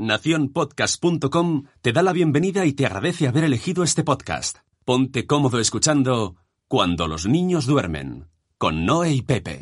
Naciónpodcast.com te da la bienvenida y te agradece haber elegido este podcast. Ponte cómodo escuchando Cuando los niños duermen, con Noé y Pepe.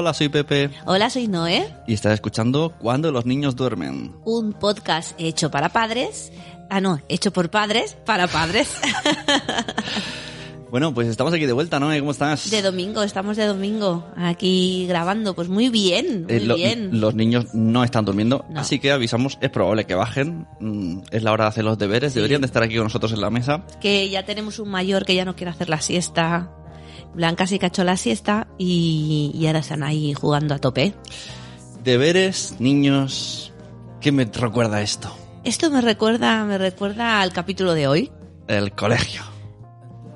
Hola, soy Pepe Hola, soy Noé, y estás escuchando Cuando los niños duermen. un podcast hecho para padres. Ah, no, hecho por padres, para padres. Bueno, pues estamos aquí de vuelta, ¿no? ¿Cómo estás? de domingo, estamos de domingo aquí grabando. Pues muy bien, muy Eh, lo- bien. Los niños no están durmiendo, No. así que avisamos, es probable que bajen. Mm, Es la hora de hacer los deberes, deberían de estar aquí con nosotros en la mesa. Que ya tenemos un mayor que ya no quiere hacer la siesta. Blanca ha hecho la siesta y, y ahora están ahí jugando a tope. Deberes, niños, ¿qué me recuerda esto? Esto me recuerda, me recuerda al capítulo de hoy. El colegio.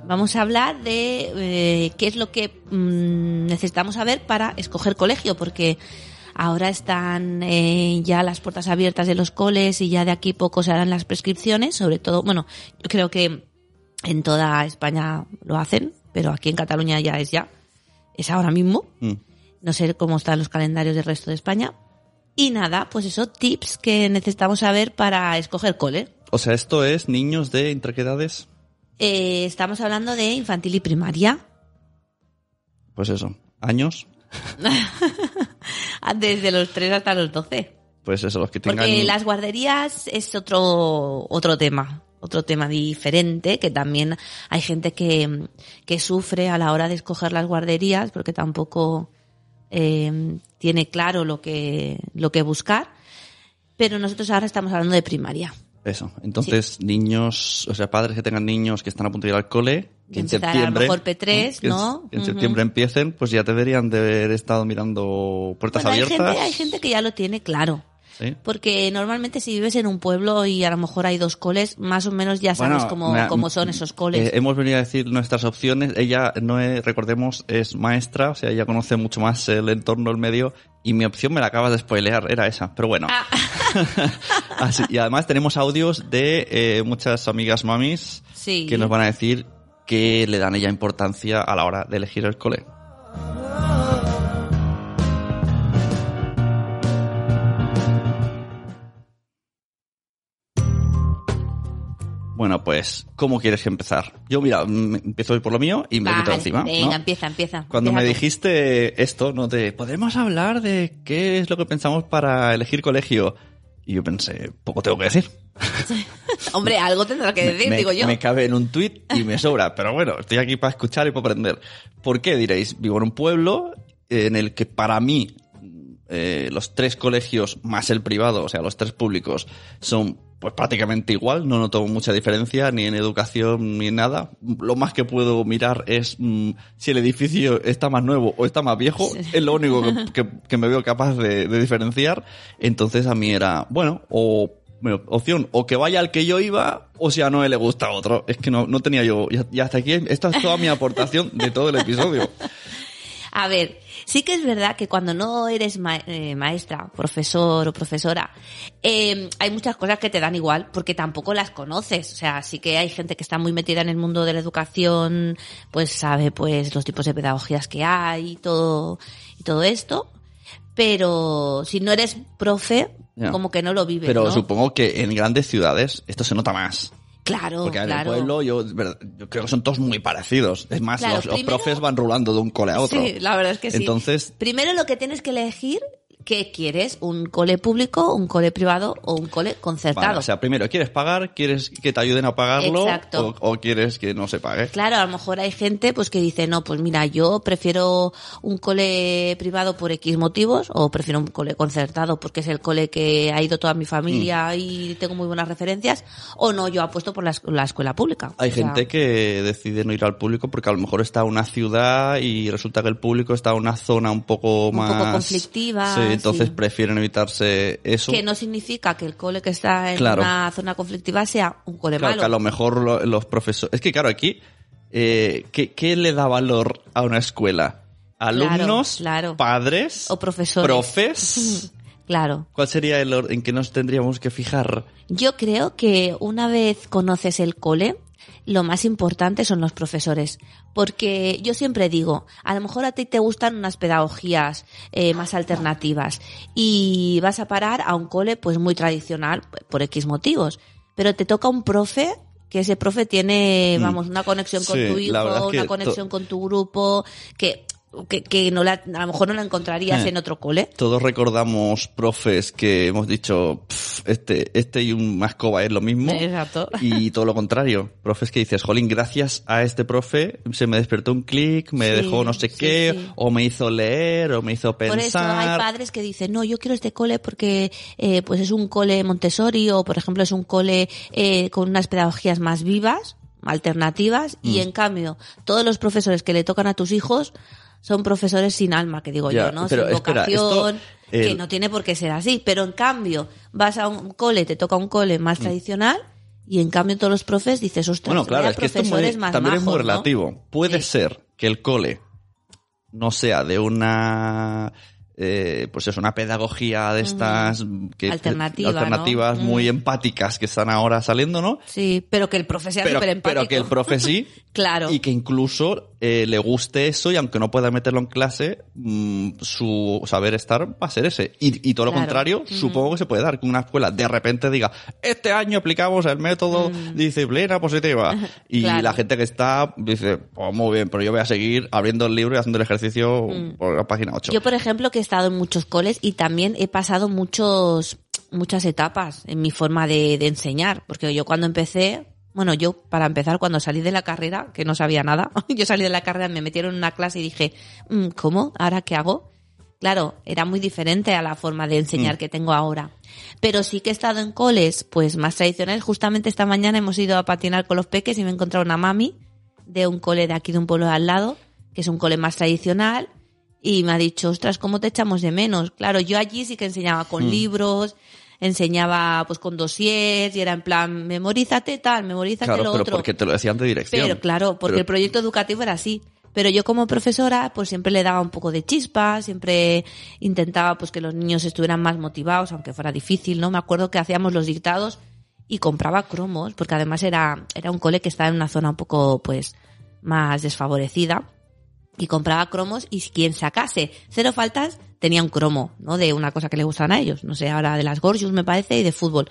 Vamos a hablar de eh, qué es lo que mm, necesitamos saber para escoger colegio, porque ahora están eh, ya las puertas abiertas de los coles y ya de aquí poco se harán las prescripciones, sobre todo, bueno, yo creo que en toda España lo hacen, pero aquí en Cataluña ya es ya, es ahora mismo. Mm. No sé cómo están los calendarios del resto de España. Y nada, pues eso, tips que necesitamos saber para escoger cole. O sea, esto es niños de entre qué edades? Eh, estamos hablando de infantil y primaria. Pues eso, años. Desde los 3 hasta los 12. Pues eso, los que tengan... Porque las guarderías es otro, otro tema, otro tema diferente, que también hay gente que, que sufre a la hora de escoger las guarderías, porque tampoco eh, tiene claro lo que, lo que buscar. Pero nosotros ahora estamos hablando de primaria. Eso. Entonces, niños, o sea, padres que tengan niños que están a punto de ir al cole, que en Empezar a lo septiembre. mejor P3, que en- ¿no? Que en septiembre empiecen, pues ya deberían de haber estado mirando puertas Bueno, hay abiertas. gente, hay gente que ya lo tiene claro. ¿Sí? Porque normalmente si vives en un pueblo y a lo mejor hay dos coles, más o menos ya sabes Bueno, cómo, mira, cómo son esos coles. eh, hemos venido a decir nuestras opciones. Ella, no es- recordemos, es maestra, o sea, ella conoce mucho más el entorno, el medio, y mi opción me la acabas de spoilear, era esa, pero bueno. Ah. Así- y además tenemos audios de eh, muchas amigas mamis Sí. que nos van a decir que le dan ella importancia a la hora de elegir el cole. Bueno, pues, ¿cómo quieres empezar? Yo, mira, mm, empiezo hoy por lo mío y me lo quito Vale, encima. ¿no? Venga, empieza, empieza. Cuando me dijiste esto, ¿no? De, ¿podemos hablar de qué es lo que pensamos para elegir colegio? Y yo pensé, poco tengo que decir. Hombre, algo tendrá que decir, me, digo yo. me cabe en un tuit y me sobra. Pero bueno, estoy aquí para escuchar y para aprender. ¿Por qué diréis? Vivo en un pueblo en el que para mí eh, los tres colegios más el privado, o sea, los tres públicos, son pues prácticamente igual. No noto mucha diferencia ni en educación ni en nada. Lo más que puedo mirar es mm, si el edificio está más nuevo o está más viejo. Es lo único que, que- que me veo capaz de, de diferenciar. Entonces a mí era, bueno, o bueno, opción, o que vaya al que yo iba, o si a Noé le gusta otro. Es que no, no tenía yo. Y y hasta aquí, esta es toda mi aportación de todo el episodio. A ver, sí que es verdad que cuando no eres ma- eh, maestra, profesor o profesora, eh, hay muchas cosas que te dan igual porque tampoco las conoces. O sea, sí que hay gente que está muy metida en el mundo de la educación, pues sabe pues los tipos de pedagogías que hay y todo, y todo esto. Pero si no eres profe, como que no lo vives, Pero ¿no? supongo que en grandes ciudades esto se nota más. Claro, Porque en el claro. pueblo yo, creo que son todos muy parecidos. Es más, Claro, los, los primero- profes van rulando de un cole a otro. Sí, la verdad es que sí. Entonces, Primero lo que tienes que elegir, ¿Qué quieres? ¿Un cole público, un cole privado o un cole concertado? Vale, o sea, primero, ¿quieres pagar? ¿Quieres que te ayuden a pagarlo? Exacto. O, o quieres que no se pague? Claro, a lo mejor hay gente pues que dice, no, pues mira, yo prefiero un cole privado por X motivos o prefiero un cole concertado porque es el cole que ha ido toda mi familia Mm. y tengo muy buenas referencias o no, yo apuesto por la, esc- la escuela pública. Hay O sea, gente que decide no ir al público porque a lo mejor está una ciudad y resulta que el público está en una zona un poco Un más... poco conflictiva, Sí, entonces sí. prefieren evitarse eso. que no significa que el cole que está en Claro. una zona conflictiva sea un cole Claro, malo. que a lo mejor lo- los profesores... Es que claro, aquí, eh, ¿qué, qué le da valor a una escuela? ¿Alumnos? claro. ¿Padres? O profesores. ¿Profes? Claro. ¿Cuál sería el orden en que nos tendríamos que fijar? Yo creo que una vez conoces el cole, lo más importante son los profesores. Porque yo siempre digo, a lo mejor a ti te gustan unas pedagogías eh, más alternativas y vas a parar a un cole pues muy tradicional por X motivos. Pero te toca un profe que ese profe tiene, vamos, una conexión con Mm. Sí, tu hijo, una conexión con tu grupo, que, que, que no la, a lo mejor no la encontrarías Eh. en otro cole. Todos recordamos profes que hemos dicho, "Pf, este, este y un mascova es lo mismo. Exacto. Y todo lo contrario. Profes que dices, jolín, gracias a este profe se me despertó un clic, me Sí, dejó no sé sí, qué, sí. o me hizo leer, o me hizo pensar. Por eso hay padres que dicen, no, yo quiero este cole porque eh, pues es un cole Montessori o, por ejemplo, es un cole eh, con unas pedagogías más vivas, alternativas, Mm. y en cambio, todos los profesores que le tocan a tus hijos son profesores sin alma, que digo Ya, yo, ¿no? pero sin espera, vocación, que no tiene por qué ser así. Pero en cambio, vas a un cole, te toca un cole más tradicional, y en cambio todos los profes dices, ostras, Mm. Bueno, claro, es que esto muy- más también es muy relativo. Puede Sí. ser que el cole no sea de una eh, pues es una pedagogía de estas que, Alternativa, alternativas ¿no? muy empáticas que están ahora saliendo, ¿no? Sí, pero que el profe sea Pero, súper empático. pero que el profe sí Claro. y que incluso eh, le guste eso y aunque no pueda meterlo en clase, mm, su saber estar va a ser ese. Y, y todo lo contrario, supongo que se puede dar que una escuela de repente diga, este año aplicamos el método disciplina positiva. Y. Claro. la gente que está dice, oh, muy bien, pero yo voy a seguir abriendo el libro y haciendo el ejercicio por la página 8. Mm. Yo, por ejemplo, que estado en muchos coles y también he pasado muchos, muchas etapas en mi forma de, de enseñar. Porque yo cuando empecé, bueno, yo para empezar, cuando salí de la carrera, que no sabía nada, yo salí de la carrera, me metieron en una clase y dije, "Mm, ¿cómo? ¿Ahora qué hago? Claro, era muy diferente a la forma de enseñar que tengo ahora. Pero sí que he estado en coles, pues más tradicionales. Justamente esta mañana hemos ido a patinar con los peques y me he encontrado una mami de un cole de aquí de un pueblo de al lado, que es un cole más tradicional, y me ha dicho, ostras, ¿cómo te echamos de menos? Claro, yo allí sí que enseñaba con libros, enseñaba pues con dossiers y era en plan, memorízate tal, memorízate claro, lo pero otro. porque te lo decían de dirección. Pero claro, porque Pero- el proyecto educativo era así. Pero yo como profesora, pues siempre le daba un poco de chispa, siempre intentaba pues que los niños estuvieran más motivados, aunque fuera difícil, ¿no? Me acuerdo que hacíamos los dictados y compraba cromos, porque además era, era un cole que estaba en una zona un poco, pues, más desfavorecida. Y compraba cromos y quien sacase cero faltas tenía un cromo, ¿no? De una cosa que le gustan a ellos. No sé, ahora de las Gorgius me parece y de fútbol.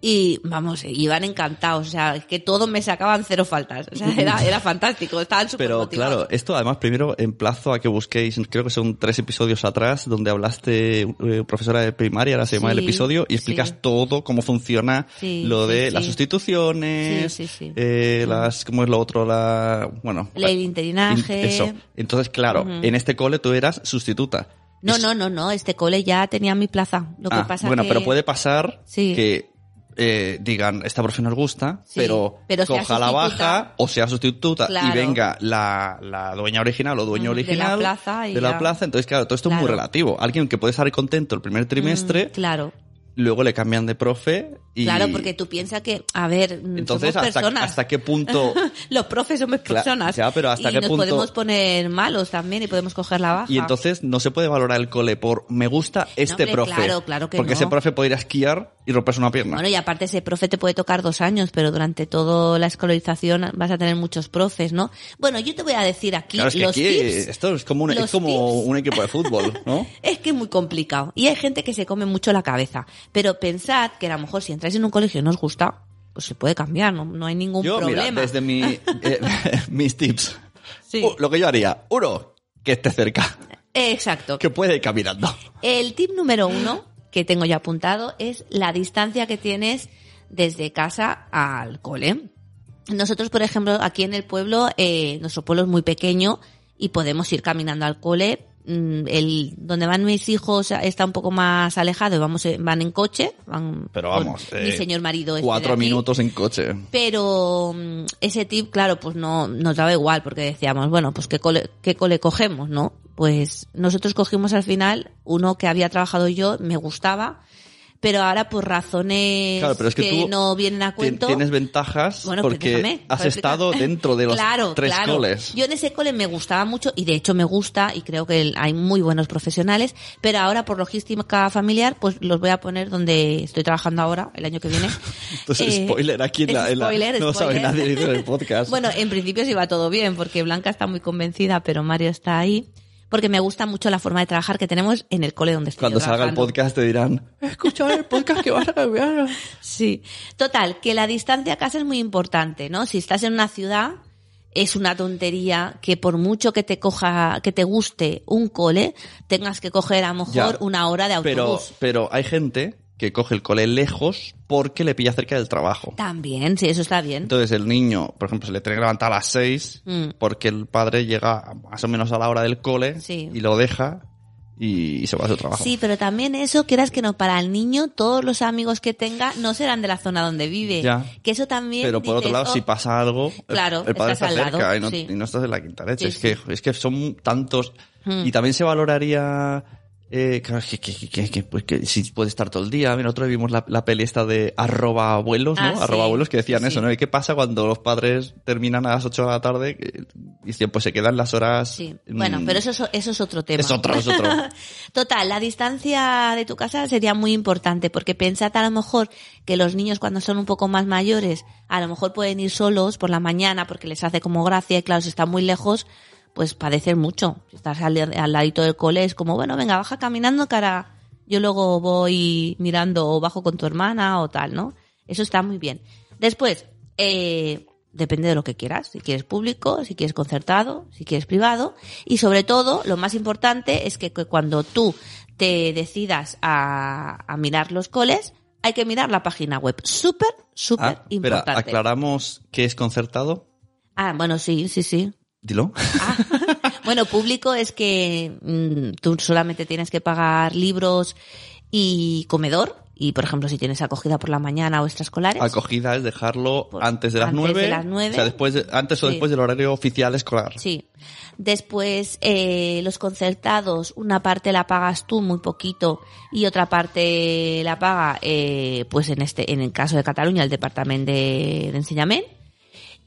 Y vamos, iban encantados, o sea, es que todos me sacaban cero faltas, o sea, era, era fantástico, estaban súper Pero motivados. claro, esto además primero emplazo a que busquéis, creo que son tres episodios atrás, donde hablaste, eh, profesora de primaria, ahora se llama el episodio, y explicas sí. todo, cómo funciona Sí, lo de las sustituciones, Sí, sí, sí. eh, las, ¿cómo es lo otro? La, bueno. El la- interinaje. in- Eso. Entonces, claro, en este cole tú eras sustituta. No, no, no, no, este cole ya tenía mi plaza. Lo que Ah, pasa bueno, que... pero puede pasar que eh, digan, esta profe nos gusta, Sí, pero, pero coja la baja o sea sustituta Claro. y venga la, la dueña original o dueño Mm, de la original plaza y de la ya. plaza. Entonces, claro, todo esto es muy relativo. Alguien que puede estar contento el primer trimestre, Mm, claro, luego le cambian de profe y... claro, porque tú piensas que, a ver, mm, Entonces, somos hasta, personas. ¿hasta qué punto...? Los profes somos personas. ya, pero ¿hasta y qué nos punto- podemos poner malos también y podemos coger la baja. Y entonces no se puede valorar el cole por me gusta este hombre, profe. claro, claro que porque no. ese profe puede ir a esquiar y romperse una pierna. Bueno, y aparte ese profe te puede tocar dos años, pero durante toda la escolarización vas a tener muchos profes, ¿no? Bueno, yo te voy a decir aquí claro, es que los aquí tips. esto es como, un, es como un equipo de fútbol, ¿no? Es que es muy complicado. Y hay gente que se come mucho la cabeza. Pero pensad que a lo mejor si entráis en un colegio y no os gusta, pues se puede cambiar, no, no hay ningún Yo, problema. mira, desde mi, eh, mis tips, Sí. Uh, lo que yo haría, uno, que esté cerca, Exacto. que puede ir caminando. El tip número uno que tengo ya apuntado es la distancia que tienes desde casa al cole. Nosotros, por ejemplo, aquí en el pueblo, eh, nuestro pueblo es muy pequeño y podemos ir caminando al cole. Mm, El, donde van mis hijos está un poco más alejado y vamos, eh, van en coche. Van Pero vamos, mi eh, señor marido. este Cuatro minutos en coche. Pero mm, ese tip, claro, pues no nos daba igual porque decíamos, bueno, pues qué cole, qué cole cogemos, ¿no? Pues nosotros cogimos al final uno que había trabajado yo, me gustaba, pero ahora por razones Claro, pero es que, tú no vienen a cuento. tienes ventajas Bueno, pues porque déjame, has estado dentro de los Claro, tres claro. coles. Yo en ese cole me gustaba mucho y de hecho me gusta y creo que hay muy buenos profesionales, pero ahora por logística familiar pues los voy a poner donde estoy trabajando ahora, el año que viene. Entonces, Eh, spoiler aquí en la, en la- spoiler, no sabe nadie en el podcast. Bueno, en principio sí va todo bien, porque Blanca está muy convencida, pero Mario está ahí. Porque me gusta mucho la forma de trabajar que tenemos en el cole donde estoy Cuando salga el podcast te dirán, escucha el podcast que vas a cambiar. Sí. Total, que la distancia a casa es muy importante, ¿no? Si estás en una ciudad, es una tontería que por mucho que te coja, que te guste un cole, tengas que coger a lo mejor Ya. una hora de Pero, autobús. pero hay gente que coge el cole lejos porque le pilla cerca del trabajo. También, sí, eso está bien. Entonces el niño, por ejemplo, se le tiene que levantar a las seis Mm. porque el padre llega más o menos a la hora del cole Sí. y lo deja y, se va a su trabajo. Sí, pero también eso, quieras que no, para el niño, todos los amigos que tenga no serán de la zona donde vive. Ya. Que eso también. Pero por otro lado, oh, si pasa algo, Claro, el, padre estás está al cerca lado, y, no, sí. y no estás en la quinta leche. Sí, es, que, es que son tantos. Hmm. Y también se valoraría. Eh, claro, que, que, que, que, pues que si puede estar todo el día. Día vimos la, la peli esta de arroba abuelos, ¿no? Ah, sí. arroba abuelos que decían Sí, eso. ¿no? ¿Y qué pasa cuando los padres terminan a las 8 de la tarde dicen, pues se quedan las horas. Sí. mm, Bueno, pero eso, es- eso es otro tema. Es otro, es otro. Total, la distancia de tu casa sería muy importante porque pensad a lo mejor que los niños cuando son un poco más mayores a lo mejor pueden ir solos por la mañana porque les hace como gracia y claro, si están muy lejos pues padecen mucho. Si estás al, al ladito del cole es como, bueno, venga, baja caminando cara, yo luego voy mirando o bajo con tu hermana o tal, ¿no? Eso está muy bien. Después, eh, depende de lo que quieras, si quieres público, si quieres concertado, si quieres privado y sobre todo, lo más importante es que, que cuando tú te decidas a, a mirar los coles, hay que mirar la página web. Súper, súper Ah, espera, importante. aclaramos qué es concertado. Ah, bueno, sí, sí, sí. Dilo. Ah, bueno, público es que mm, tú solamente tienes que pagar libros y comedor. Y, por ejemplo, si tienes acogida por la mañana o extraescolares. Acogida es dejarlo Por- antes de las antes de 9. las nueve. O sea, después de- antes o Sí. después del horario oficial escolar. Sí. Después, eh, los concertados, una parte la pagas tú muy poquito y otra parte la paga, eh, pues en este, en el caso de Cataluña, el Departamento de, de Enseñamiento.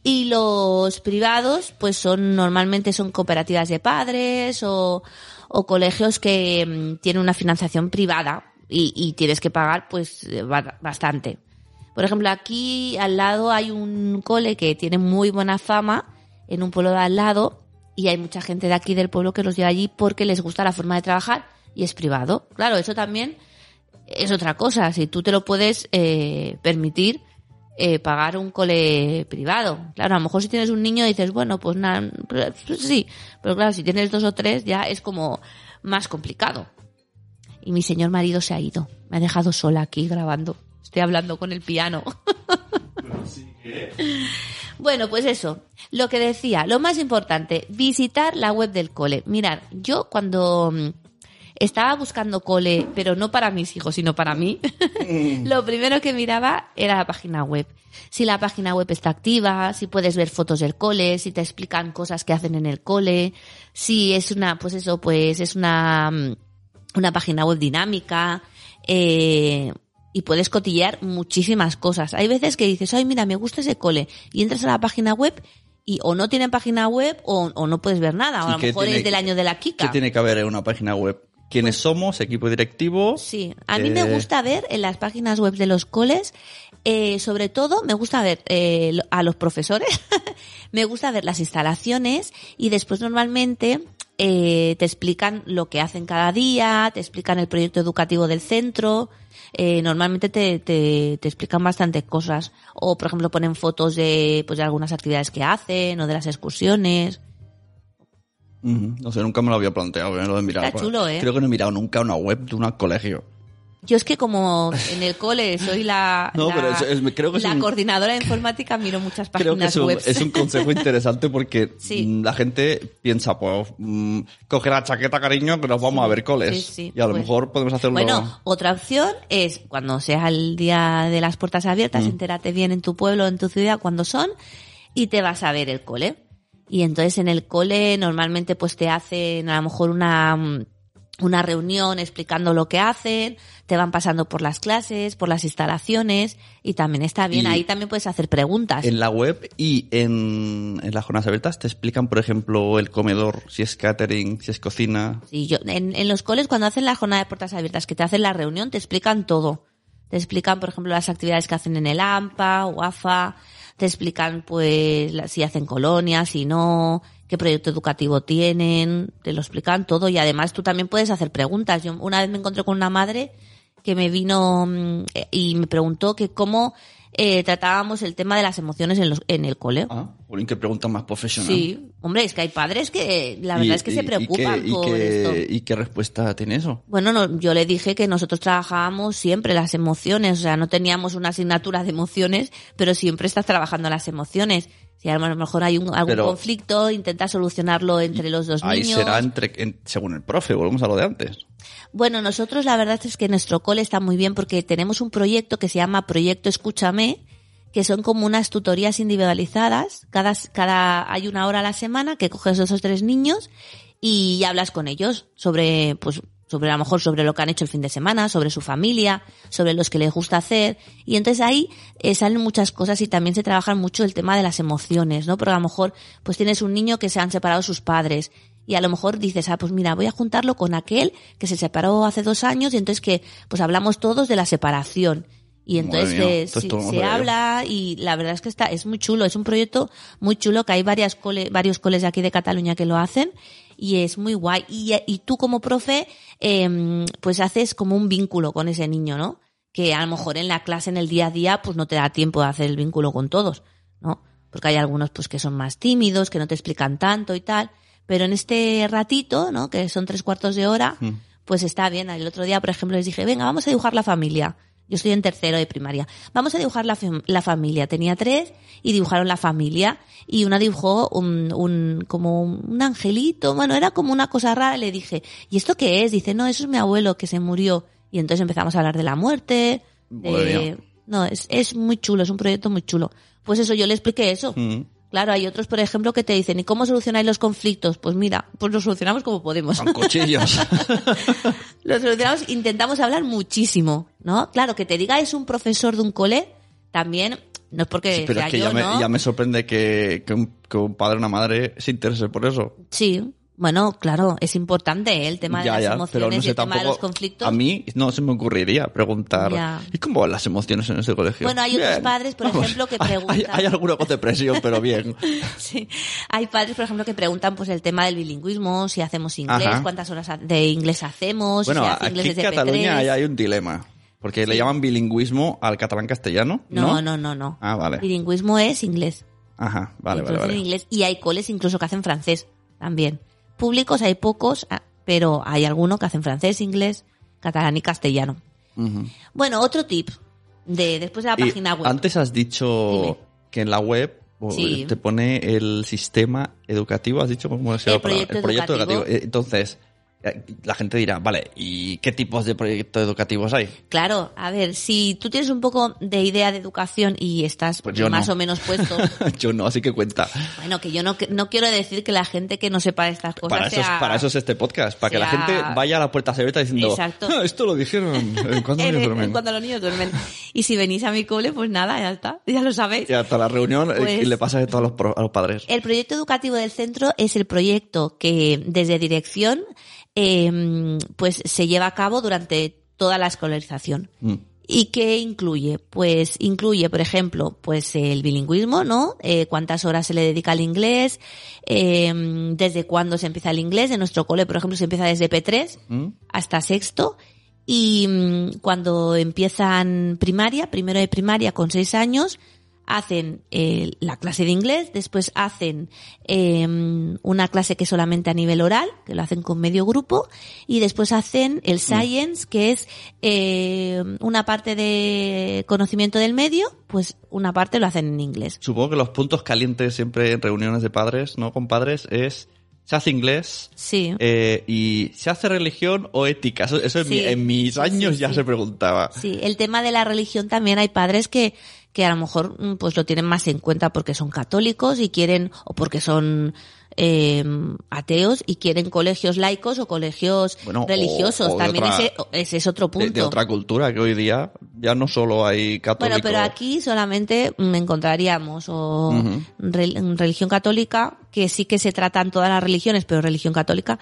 Y los privados, pues son, normalmente son cooperativas de padres o, o colegios que mm, tienen una financiación privada y, y tienes que pagar, pues, eh, ba- bastante. Por ejemplo, aquí al lado hay un cole que tiene muy buena fama en un pueblo de al lado y hay mucha gente de aquí del pueblo que los lleva allí porque les gusta la forma de trabajar y es privado. Claro, eso también es otra cosa. Si tú te lo puedes eh, permitir eh, pagar un cole privado. Claro, a lo mejor si tienes un niño dices, bueno, pues nada, pues sí. Pero claro, si tienes dos o tres ya es como más complicado. Y mi señor marido se ha ido. Me ha dejado sola aquí grabando. Estoy hablando con el piano. Bueno, pues eso, lo que decía, lo más importante, visitar la web del cole. Mirar, yo cuando mm, estaba buscando cole, pero no para mis hijos, sino para mí, lo primero que miraba era la página web. Si la página web está activa, si puedes ver fotos del cole, si te explican cosas que hacen en el cole, si es una, pues eso, pues es una, mm, una página web dinámica, eh, y puedes cotillear muchísimas cosas. Hay veces que dices, ay, mira, me gusta ese cole, y entras a la página web y o no tienen página web o, o no puedes ver nada, o a ¿Y lo qué mejor tiene es del año de la ¿Qué Kika. tiene que haber en una página web? ¿Quiénes somos? ¿Equipo directivo? Sí, a mí Eh, me gusta ver en las páginas web de los coles, eh, sobre todo me gusta ver eh, a los profesores, me gusta ver las instalaciones y después normalmente eh, te explican lo que hacen cada día, te explican el proyecto educativo del centro, eh, normalmente te, te, te explican bastantes cosas o por ejemplo ponen fotos de, pues, de algunas actividades que hacen o de las excursiones. No sé, nunca me lo había planteado, eh, lo de mirar. Está chulo, ¿eh? Creo que no he mirado nunca una web de un colegio. Yo es que como en el cole soy la, No, la- pero es- es- creo que la un- coordinadora de informática, miro muchas Creo que páginas es un, web. es un consejo interesante porque Sí. mm, la gente piensa, pues, mm, coge la chaqueta, cariño, que nos vamos a ver coles. Sí, sí, y a lo pues- mejor podemos hacerlo... Bueno, otra opción es cuando sea el día de las puertas Mm. abiertas, entérate bien en tu pueblo, en tu ciudad, cuándo son, y te vas a ver el cole. Y entonces en el cole normalmente pues te hacen a lo mejor una, mm, una reunión explicando lo que hacen, te van pasando por las clases, por las instalaciones, y también está bien. Y- Ahí también puedes hacer preguntas. En la web y en, en las jornadas abiertas te explican, por ejemplo, el comedor, si es catering, si es cocina. Sí, yo, en, en los coles cuando hacen la jornada de puertas abiertas, que te hacen la reunión, te explican todo. Te explican, por ejemplo, las actividades que hacen en el AMPA o AFA, te explican pues si hacen colonias, si no, qué proyecto educativo tienen, te lo explican todo y además tú también puedes hacer preguntas. Yo una vez me encontré con una madre que me vino mm, eh, y me preguntó que cómo eh, tratábamos el tema de las emociones en, los, en el cole. Ah, Jolín, qué pregunta más profesional. Sí, hombre, es que hay padres que la verdad Y- es que y- se y preocupan qué- y por qué- esto. ¿Y qué respuesta tiene eso? Bueno, no, yo le dije que nosotros trabajábamos siempre las emociones, o sea, no teníamos una asignatura de emociones, pero siempre estás trabajando las emociones. Si a lo mejor hay un, algún Pero- conflicto, intenta solucionarlo entre los dos Ahí niños. será entre, en- según el profe, volvemos a lo de antes. Bueno, nosotros la verdad es que nuestro cole está muy bien porque tenemos un proyecto que se llama Proyecto Escúchame, que son como unas tutorías individualizadas. Cada, cada, hay una hora a la semana que coges esos tres niños y hablas con ellos sobre, pues, sobre a lo mejor sobre lo que han hecho el fin de semana, sobre su familia, sobre los que les gusta hacer. Y entonces ahí eh, salen muchas cosas y también se trabaja mucho el tema de las emociones, ¿no? Porque a lo mejor pues tienes un niño que se han separado sus padres y a lo mejor dices, ah, pues mira, voy a juntarlo con aquel que se separó hace dos años y entonces que pues hablamos todos de la separación. Y entonces sí, se habla y la verdad es que está, es muy chulo, es un proyecto muy chulo que hay varias cole, varios coles de aquí de Cataluña que lo hacen y es muy guay. Y, y tú como profe, em, pues haces como un vínculo con ese niño, ¿no? Que a lo mejor en la clase, en el día a día, pues no te da tiempo de hacer el vínculo con todos, ¿no? Porque hay algunos pues que son más tímidos, que no te explican tanto y tal. Pero en este ratito, ¿no? Que son tres cuartos de hora, Mm. pues está bien. El otro día, por ejemplo, les dije, venga, vamos a dibujar la familia. Yo estoy en tercero de primaria. Vamos a dibujar la, la familia. Tenía tres y dibujaron la familia. Y una dibujó un, un, como un angelito. Bueno, era como una cosa rara. Le dije, ¿y esto qué es? Dice, no, eso es mi abuelo que se murió. Y entonces empezamos a hablar de la muerte. De... No, es, es muy chulo, es un proyecto muy chulo. Pues eso, yo le expliqué eso. Mm. Claro, hay otros, por ejemplo, que te dicen, ¿y cómo solucionáis los conflictos? Pues mira, pues los solucionamos como podemos. Con cuchillos. los solucionamos, intentamos hablar muchísimo, ¿no? Claro, que te diga es un profesor de un cole, también, no es porque Sí, pero sea es que yo, ya, me, ¿no? ya me sorprende que, que un, que un padre o una madre se interese por eso. Sí, bueno, claro, es importante ¿eh? el tema de ya, las ya, emociones no y sé el tema de los conflictos. A mí no se me ocurriría preguntar. Ya. ¿Y cómo van las emociones en este colegio? Bueno, hay otros padres, por ejemplo, que preguntan. Hay, hay alguno con depresión, pero bien. Sí. Hay padres, por ejemplo, que preguntan pues el tema del bilingüismo, si hacemos inglés, Ajá. cuántas horas de inglés hacemos, Bueno, si hace aquí inglés en desde Cataluña P3. hay, un dilema. Porque le llaman bilingüismo al catalán castellano. No, no, no, no. Ah, vale. Bilingüismo es inglés. Ajá, vale, Entonces, vale, vale. en inglés. Y hay coles incluso que hacen francés también. Públicos hay pocos, ah, pero hay algunos que hacen francés, inglés, catalán y castellano. Bueno, otro tip de después de la Y página web. Antes has dicho Dime. que en la web Sí. te pone el sistema educativo, has dicho cómo se llama El proyecto el proyecto educativo. educativo. Eh, Entonces, eh, la gente dirá, vale, ¿y qué tipos de proyectos educativos hay? Claro, a ver, si tú tienes un poco de idea de educación y estás Pues más no. o menos puesto, Yo no, así que cuenta. bueno, que yo no, no quiero decir que la gente que no sepa estas cosas Para eso, es, sea- para eso es este podcast, para que la gente vaya a la puerta abierta diciendo, Exacto. "Ah, esto lo dijeron eh, cuando ellos en- duermen". cuando los niños duermen. Y si venís a mi cole, pues nada, ya está, ya lo sabéis. Y hasta la reunión eh, Pues- y le pasa esto a los, a los padres. El proyecto educativo del centro es el proyecto que desde dirección eh, pues se lleva a cabo durante toda la escolarización. Mm. ¿Y qué incluye? Pues incluye, por ejemplo, pues el bilingüismo, ¿no? Eh, cuántas horas se le dedica al inglés, eh, desde cuándo se empieza el inglés. En nuestro cole, por ejemplo, se empieza desde P3 ¿Mm? hasta sexto. Y mm, cuando empiezan primaria, primero de primaria con seis años, hacen eh, la clase de inglés, después hacen eh, una clase que es solamente a nivel oral, que lo hacen con medio grupo, y después hacen el science, que es eh, una parte de conocimiento del medio, pues una parte lo hacen en inglés. Supongo que los puntos calientes siempre en reuniones de padres, ¿no? Con padres es se hace inglés Sí. eh, y se hace religión o ética. Eso, eso en, mi- en mis años sí, ya se preguntaba. Sí, el tema de la religión también hay padres que, que a lo mejor mm, pues lo tienen más en cuenta porque son católicos y quieren, o porque son eh, ateos y quieren colegios laicos o colegios Bueno, religiosos. o también otra- ese, ese es otro punto. de otra cultura que hoy día ya no solo hay católicos. Bueno, pero aquí solamente encontraríamos o religión católica, que sí que se tratan todas las religiones, pero religión católica,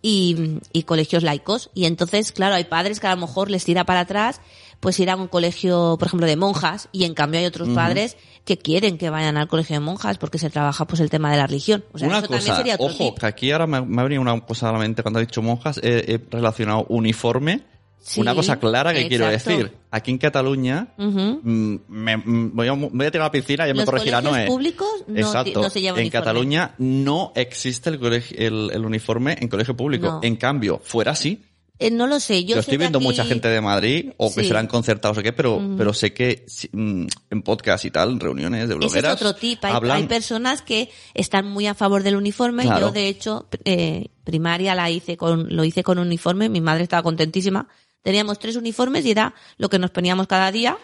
y, y colegios laicos. Y entonces, claro, hay padres que a lo mejor les tira para atrás, pues ir a un colegio, por ejemplo, de monjas, y en cambio hay otros padres que quieren que vayan al colegio de monjas porque se trabaja pues el tema de la religión. O sea, una eso también sería otro ojo, tip. que aquí ahora me, me ha venido una cosa a la mente cuando he dicho monjas, he, he relacionado uniforme. Sí, una cosa clara que quiero decir. Aquí en Cataluña, mm, me, mm, voy, a, voy a tirar a la piscina y ya me corregirá colegios Noé. públicos no Exacto. no se lleva en uniforme. Cataluña no existe el, colegio- el, el uniforme en colegio público. No. En cambio, fuera sí. Eh, no lo sé, yo Yo, sé estoy viendo aquí- mucha gente de Madrid o que Sí. serán concertados o qué, pero, pero sé que mm, en podcast y tal, en reuniones de Ese es blogueras, otro tip. Hay, hablan hay personas que están muy a favor del uniforme. Claro. Yo, de hecho, eh, primaria la hice con, lo hice con uniforme. Mi madre estaba contentísima. Teníamos tres uniformes y era lo que nos poníamos cada día.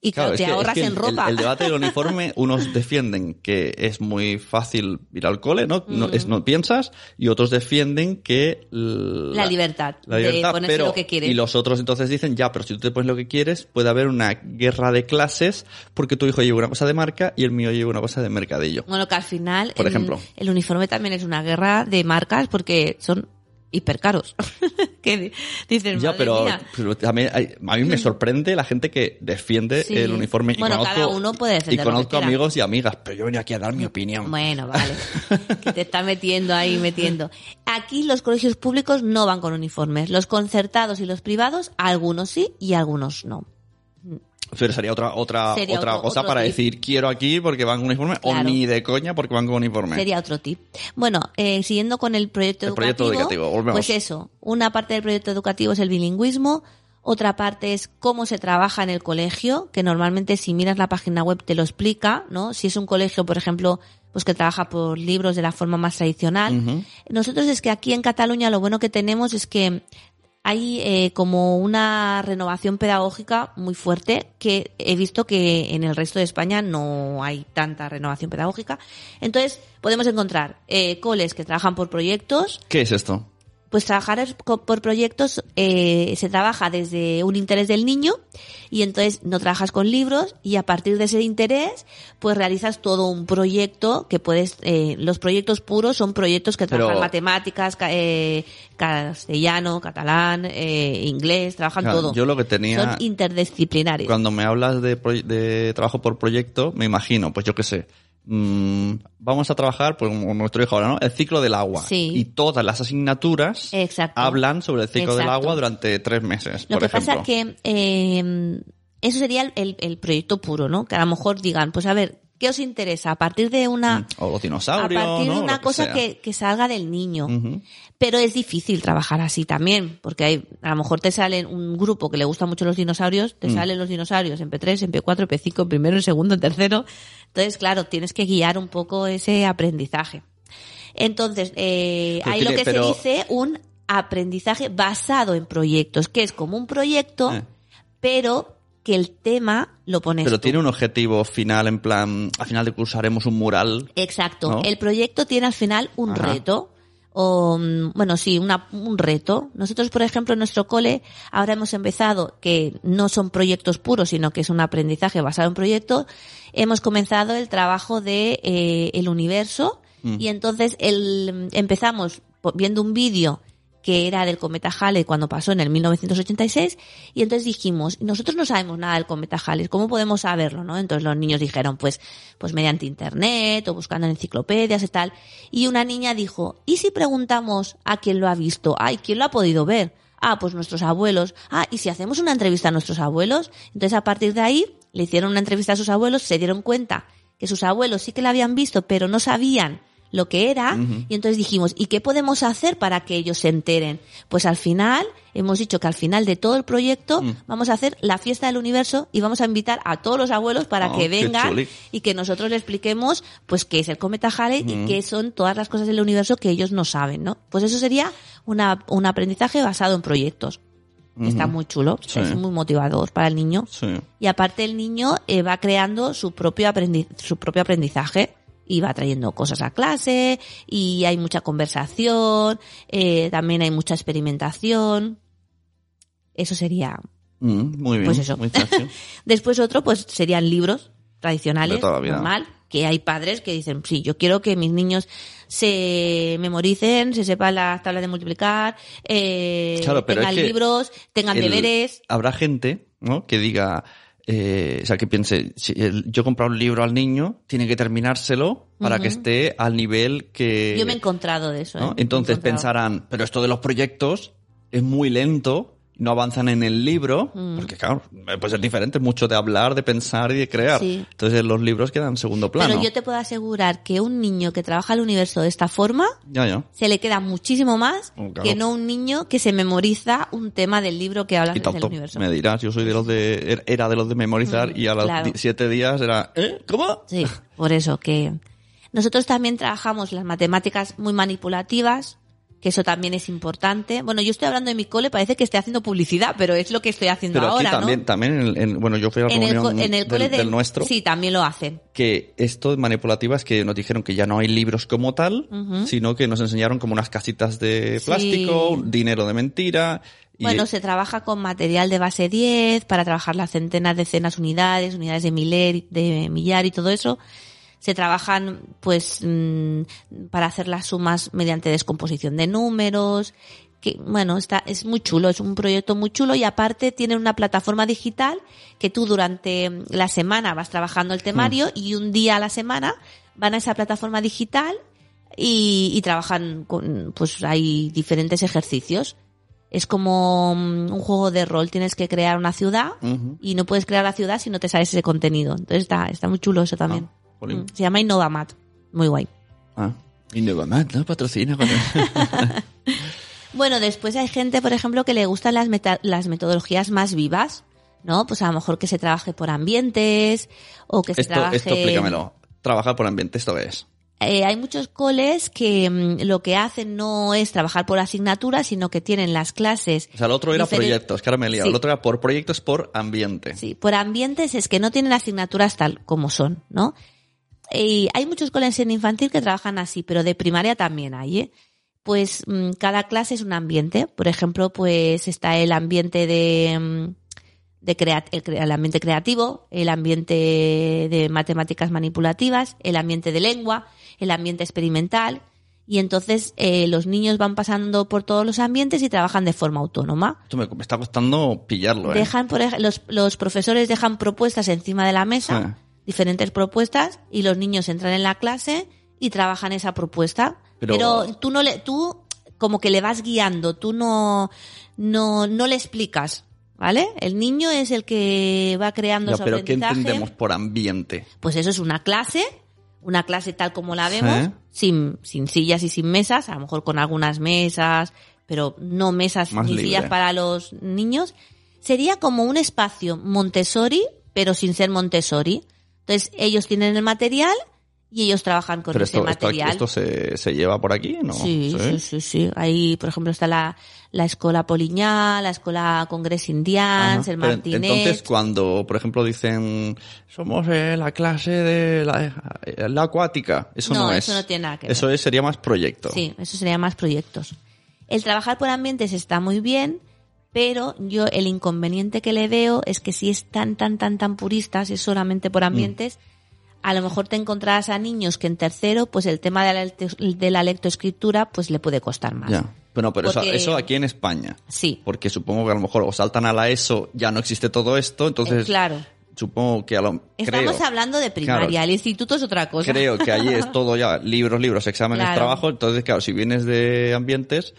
Y claro, es te es ahorras que en el, ropa. El, el debate del uniforme, unos defienden que es muy fácil ir al cole, ¿no? No, es, no piensas, y otros defienden que La libertad la de libertad, ponerse pero, lo que quieres. Y los otros entonces dicen, ya, pero si tú te pones lo que quieres, puede haber una guerra de clases porque tu hijo lleva una cosa de marca y el mío lleva una cosa de mercadillo. Bueno, que al final, Por ejemplo. el uniforme también es una guerra de marcas porque son hipercaros. que di- dices, Ya, pero, también hay- a mí me sorprende la gente que defiende Sí. el uniforme. Y Bueno, conozco, cada uno puede Y conozco amigos y amigas, pero yo venía aquí a dar mi opinión. Bueno, vale. que te está metiendo ahí, metiendo. Aquí los colegios públicos no van con uniformes. Los concertados y los privados, algunos sí y algunos no. Pero sería otra otra Sería otra otro- cosa otro para tip. decir quiero aquí porque van con uniforme o Claro. ni de coña porque van con uniforme. Sería otro tip. Bueno, eh, siguiendo con el proyecto El educativo. proyecto educativo, volvemos. Pues eso, una parte del proyecto educativo es el bilingüismo, otra parte es cómo se trabaja en el colegio, que normalmente si miras la página web te lo explica, ¿no? Si es un colegio, por ejemplo, pues que trabaja por libros de la forma más tradicional. Nosotros es que aquí en Cataluña lo bueno que tenemos es que hay eh, como una renovación pedagógica muy fuerte que he visto que en el resto de España no hay tanta renovación pedagógica. Entonces podemos encontrar eh, coles que trabajan por proyectos, ¿Qué es esto? Pues trabajar por proyectos eh, se trabaja desde un interés del niño y entonces no trabajas con libros y a partir de ese interés pues realizas todo un proyecto que puedes eh, los proyectos puros son proyectos que Pero- trabajan matemáticas ca- eh, castellano catalán eh, inglés trabajan Claro, todo. yo lo que tenía- son interdisciplinarios. Cuando me hablas de, de trabajo por proyecto, me imagino, pues yo qué sé, mm, vamos a trabajar, pues como nuestro hijo ahora, ¿no? El ciclo del agua. Sí. Y todas las asignaturas Exacto. hablan sobre el ciclo del agua durante tres meses, Lo por que ejemplo. pasa que eh, eso sería el proyecto puro, ¿no? Que a lo mejor digan, pues a ver, ¿qué os interesa? A partir de una... O los A dinosaurios, partir ¿no? de una que cosa que, que salga del niño. Pero es difícil trabajar así también, porque hay, a lo mejor te salen un grupo que le gustan mucho los dinosaurios, Mm. te salen los dinosaurios en P3, en P4, en P5, en primero, en segundo, en tercero. Entonces, claro, tienes que guiar un poco ese aprendizaje. Entonces, eh, hay lo que pero- se dice un aprendizaje basado en proyectos, que es como un proyecto, Eh. pero que el tema lo pones Pero tú. tiene un objetivo final, en plan, al final de curso haremos un mural. Exacto. ¿no? El proyecto tiene al final un Ajá. reto. O, mm, bueno, sí, una, un reto. Nosotros, por ejemplo, en nuestro cole, ahora hemos empezado, que no son proyectos puros, sino que es un aprendizaje basado en proyectos, hemos comenzado el trabajo de eh, el universo Mm. y entonces el, empezamos viendo un vídeo que era del cometa Halley cuando pasó en el 1986 y entonces dijimos, nosotros no sabemos nada del cometa Halley, ¿cómo podemos saberlo? ¿no? Entonces los niños dijeron, pues, pues mediante internet o buscando en enciclopedias y tal. Y una niña dijo, ¿y si preguntamos a quién lo ha visto? Ay, ¿quién lo ha podido ver? Ah, pues nuestros abuelos. Ah, ¿y si hacemos una entrevista a nuestros abuelos? Entonces a partir de ahí le hicieron una entrevista a sus abuelos, se dieron cuenta que sus abuelos sí que la habían visto, pero no sabían lo que era, y entonces dijimos, ¿y qué podemos hacer para que ellos se enteren? Pues al final, hemos dicho que al final de todo el proyecto Mm. vamos a hacer la fiesta del universo y vamos a invitar a todos los abuelos para Oh, que vengan y que nosotros le expliquemos pues qué es el cometa Halley y qué son todas las cosas del universo que ellos no saben, ¿no? Pues eso sería una, un aprendizaje basado en proyectos. Está muy chulo, Sí. es muy motivador para el niño. Sí. Y aparte el niño eh, va creando su propio, aprendi- su propio aprendizaje y va trayendo cosas a clase y hay mucha conversación, eh, también hay mucha experimentación. Eso sería. Mm, muy bien. Pues eso. Muy. Después otro pues serían libros tradicionales, normal, que hay padres que dicen, sí, yo quiero que mis niños se memoricen, se sepan las tablas de multiplicar, eh, Claro, pero tengan libros, tengan El- deberes. Habrá gente, ¿no? Que diga, eh, o sea, que piense, si yo he comprado un libro al niño, tiene que terminárselo para que esté al nivel que... Yo me he encontrado de eso. ¿no? ¿eh? Entonces pensarán, pero esto de los proyectos es muy lento, no avanzan en el libro, Mm. porque claro, puede ser diferente, mucho de hablar, de pensar y de crear. Sí. Entonces los libros quedan en segundo plano. Pero yo te puedo asegurar que un niño que trabaja el universo de esta forma Ya, ya. se le queda muchísimo más Oh, claro. que no un niño que se memoriza un tema del libro que habla del universo. me dirás, yo soy de los de, er, era de los de memorizar y a los claro. siete días era, ¿eh? ¿Cómo? Sí, por eso que nosotros también trabajamos las matemáticas muy manipulativas, que eso también es importante. Bueno, yo estoy hablando de mi cole, parece que estoy haciendo publicidad, pero es lo que estoy haciendo Pero aquí ahora, también, ¿no? también en, el- en- bueno, yo fui a la En el, reunión co- en el del, cole del del- nuestro, Sí, también lo hacen. que esto de manipulativa es que nos dijeron que ya no hay libros como tal, sino que nos enseñaron como unas casitas de Sí. plástico, dinero de mentira. Bueno, se trabaja con material de base 10 para trabajar las centenas, decenas, unidades, unidades de miler, de millar y todo eso. Se trabajan, pues, mm, para hacer las sumas mediante descomposición de números. Que, bueno, está, es muy chulo, es un proyecto muy chulo y aparte tiene una plataforma digital que tú durante la semana vas trabajando el temario y un día a la semana van a esa plataforma digital y, y trabajan con, pues hay diferentes ejercicios. Es como mm, un juego de rol, tienes que crear una ciudad y no puedes crear la ciudad si no te sabes ese contenido. Entonces está, está muy chulo eso también. Ah, jolín. Mm, Se llama Innovamat. Muy guay. Ah, Nevermind, ¿no? Patrocina. Bueno, después hay gente, por ejemplo, que le gustan las, meta- las metodologías más vivas, ¿no? Pues a lo mejor que se trabaje por ambientes o que se esto, trabaje... esto explícamelo. Trabajar por ambiente, ¿esto qué es? Eh, hay muchos coles que mm, lo que hacen no es trabajar por asignatura, sino que tienen las clases. O sea, el otro era proyectos, que ahora me he liado. Sí. El otro era por proyectos por ambiente. Sí, por ambientes es que no tienen asignaturas tal como son, ¿no? Y hay muchos colegios en infantil que trabajan así, pero de primaria también hay, ¿eh? Pues mm, cada clase es un ambiente. Por ejemplo, pues está el ambiente de, mm, de crea- el, el ambiente creativo, el ambiente de matemáticas manipulativas, el ambiente de lengua, el ambiente experimental. Y entonces eh, los niños van pasando por todos los ambientes y trabajan de forma autónoma. Esto me, me está costando pillarlo, ¿eh? Dejan, por los, los profesores dejan propuestas encima de la mesa, Sí. Diferentes propuestas, y los niños entran en la clase y trabajan esa propuesta. Pero- Pero, tú no le, tú como que le vas guiando, tú no, no, no le explicas, ¿vale? El niño es el que va creando Ya, su pero ¿qué aprendizaje. entendemos por ambiente? Pues eso es una clase, una clase tal como la vemos, sin, sin sillas y sin mesas, a lo mejor con algunas mesas, pero no mesas Más ni libre. sillas para los niños. Sería como un espacio Montessori, pero sin ser Montessori. Entonces ellos tienen el material y ellos trabajan con Pero ese esto, esto, material. esto se, se lleva por aquí, ¿no? Sí, sí, sí, sí. Ahí, por ejemplo, está la, la Escuela Poliñá, la Escuela Congress Ajá. Indians, el Pero Martinet. Entonces, cuando, por ejemplo, dicen, somos eh, la clase de la, eh, la acuática, eso no, No, es. eso no tiene nada que ver. Eso es- sería más proyecto. Sí, eso sería más proyectos. El trabajar por ambientes está muy bien, pero yo el inconveniente que le veo es que si es tan, tan, tan, tan purista, si es solamente por ambientes, a lo mejor te encontrarás a niños que en tercero, pues el tema de la, de la lectoescritura, pues le puede costar más. Ya. Bueno, pero eso, Porque- eso aquí en España. Sí, Porque supongo que a lo mejor o saltan a la ESO, ya no existe todo esto, entonces eh, claro. supongo que a lo Estamos creo, hablando de primaria, Claro. el instituto es otra cosa. creo que allí es todo ya libros, libros, exámenes, Claro. trabajo, entonces claro, si vienes de ambientes,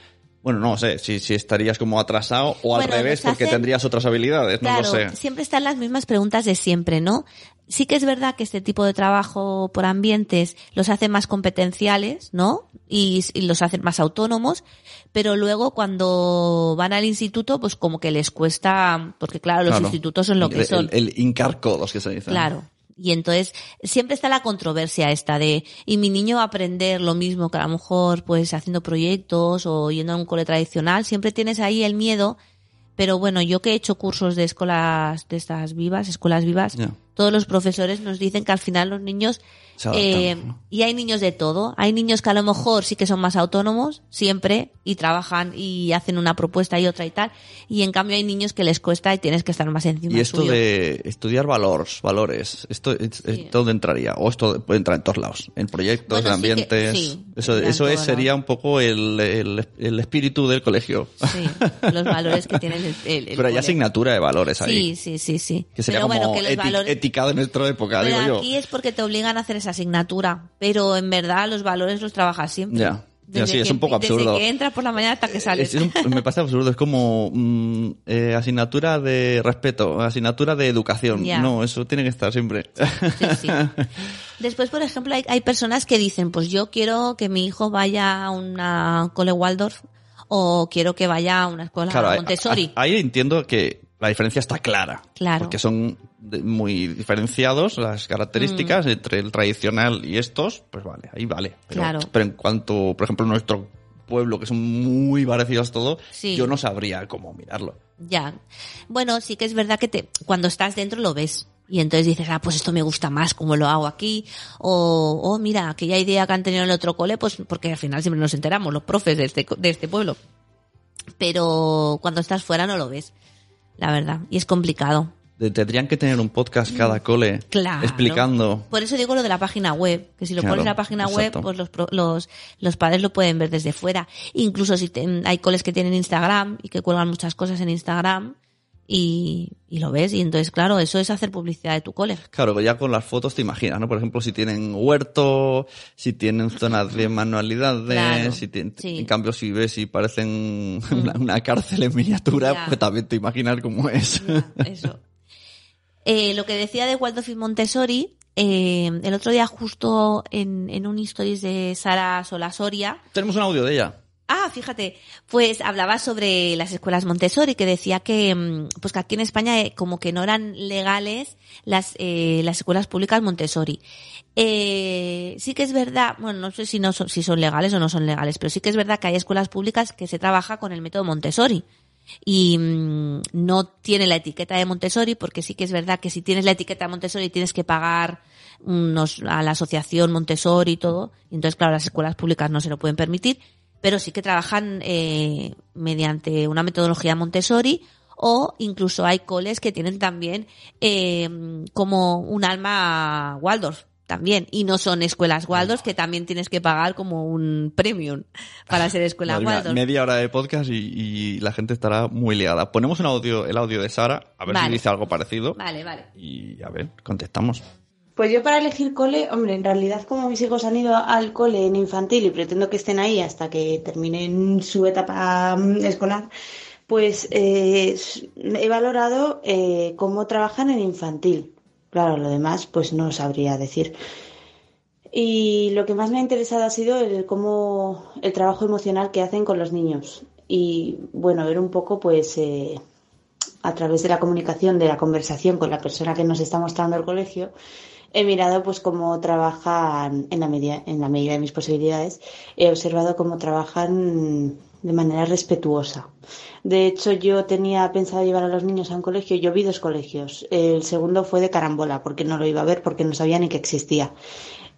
Bueno, no sé, si, si estarías como atrasado o al Bueno, revés porque tendrías otras habilidades, no Claro, lo sé. siempre están las mismas preguntas de siempre, ¿no? Sí que es verdad que este tipo de trabajo por ambientes los hace más competenciales, ¿no? Y, y los hacen más autónomos, pero luego cuando van al instituto, pues como que les cuesta, porque claro, los Claro. institutos son lo que El- son. El, el hincar codos que se dice. Claro. Y entonces siempre está la controversia esta de, y mi niño va a aprender lo mismo que a lo mejor pues haciendo proyectos o yendo a un cole tradicional, siempre tienes ahí el miedo, pero bueno, yo que he hecho cursos de escuelas de estas vivas, escuelas vivas. Todos los profesores nos dicen que al final los niños, eh, ¿no? y hay niños de todo, hay niños que a lo mejor sí que son más autónomos, siempre, y trabajan y hacen una propuesta y otra y tal, y en cambio hay niños que les cuesta y tienes que estar más encima Y esto suyo. de estudiar valores, valores, esto, es- dónde entraría, o esto puede entrar en todos lados, en proyectos, Bueno, en sí que- ambientes, sí, eso, eso es, sería un poco el, el, el espíritu del colegio. Sí, los valores que tienen el, Pero hay asignatura de valores ahí, Sí, sí, sí, sí. que sería pero como bueno, que los eti- valores... ética de nuestra época, pero digo yo. aquí es porque te obligan a hacer esa asignatura, pero en verdad los valores los trabajas siempre. Ya. Desde sí, es que- un poco absurdo. Desde que entras por la mañana hasta que sales. Es- es un- me parece absurdo, es como mm, eh, asignatura de respeto, asignatura de educación. Ya. No, eso tiene que estar siempre. Sí, sí. Después, por ejemplo, hay, hay personas que dicen, pues yo quiero que mi hijo vaya a una cole Waldorf o quiero que vaya a una escuela Claro, ahí- Montessori. ahí entiendo que la diferencia está clara. Claro. Porque son muy diferenciados las Mm. características entre el tradicional y estos, pues vale, ahí vale. Pero, Claro. pero en cuanto, por ejemplo, nuestro pueblo, que son muy parecidos todos, Sí. yo no sabría cómo mirarlo. Ya. Bueno, sí que es verdad que te, cuando estás dentro lo ves. Y entonces dices, ah, pues esto me gusta más como lo hago aquí. O, oh, mira, aquella idea que han tenido en el otro cole, pues porque al final siempre nos enteramos, los profes de este, de este pueblo. Pero cuando estás fuera no lo ves, la verdad. Y es complicado. De- Tendrían que tener un podcast cada cole Mm. Claro. explicando. Por eso digo lo de la página web, que si lo Claro, pones en la página exacto. web, pues los, los, los padres lo pueden ver desde fuera. Incluso si te- hay coles que tienen Instagram y que cuelgan muchas cosas en Instagram y, y lo ves. Y entonces, claro, eso es hacer publicidad de tu cole. Claro, ya con las fotos te imaginas, ¿no? Por ejemplo, si tienen huerto, si tienen zonas de manualidades, Claro, si tienen, sí. Mm. en cambio si ves y parecen una, una cárcel en miniatura, Ya. pues también te imaginas cómo es. Eso. Eh, lo que decía de Waldorf y Montessori, eh, el otro día justo en, en un stories de Sara Solasoria, Tenemos un audio de ella. Ah, fíjate, pues hablaba sobre las escuelas Montessori, que decía que, mm, pues que aquí en España eh, como que no eran legales las, eh, las escuelas públicas Montessori. Eh, sí que es verdad, bueno, no sé si no son, si son legales o no son legales, pero sí que es verdad que hay escuelas públicas que se trabaja con el método Montessori. Y mm, no tiene la etiqueta de Montessori, porque sí que es verdad que si tienes la etiqueta de Montessori tienes que pagar unos, a la asociación Montessori y todo. Y entonces, claro, las escuelas públicas no se lo pueden permitir pero sí que trabajan eh, mediante una metodología Montessori o incluso hay coles que tienen también eh, como un alma Waldorf también y no son escuelas Waldorf que también tienes que pagar como un premium para ser escuela Madre mía, Waldorf. media hora de podcast y, y la gente estará muy liada. Ponemos un audio, el audio de Sara, a ver si dice algo parecido. Vale, vale. Y a ver, contestamos. Pues yo para elegir cole, hombre, en realidad como mis hijos han ido al cole en infantil y pretendo que estén ahí hasta que terminen su etapa mm, escolar, pues eh, he valorado eh, cómo trabajan en infantil. Claro, lo demás pues no sabría decir. Y lo que más me ha interesado ha sido el cómo el trabajo emocional que hacen con los niños. Y bueno, ver un poco pues eh, a través de la comunicación, de la conversación con la persona que nos está mostrando el colegio, he mirado pues cómo trabajan en la medida, en la medida de mis posibilidades, he observado cómo trabajan de manera respetuosa. De hecho, yo tenía pensado llevar a los niños a un colegio, yo vi dos colegios. El segundo fue de carambola, porque no lo iba a ver, porque no sabía ni que existía.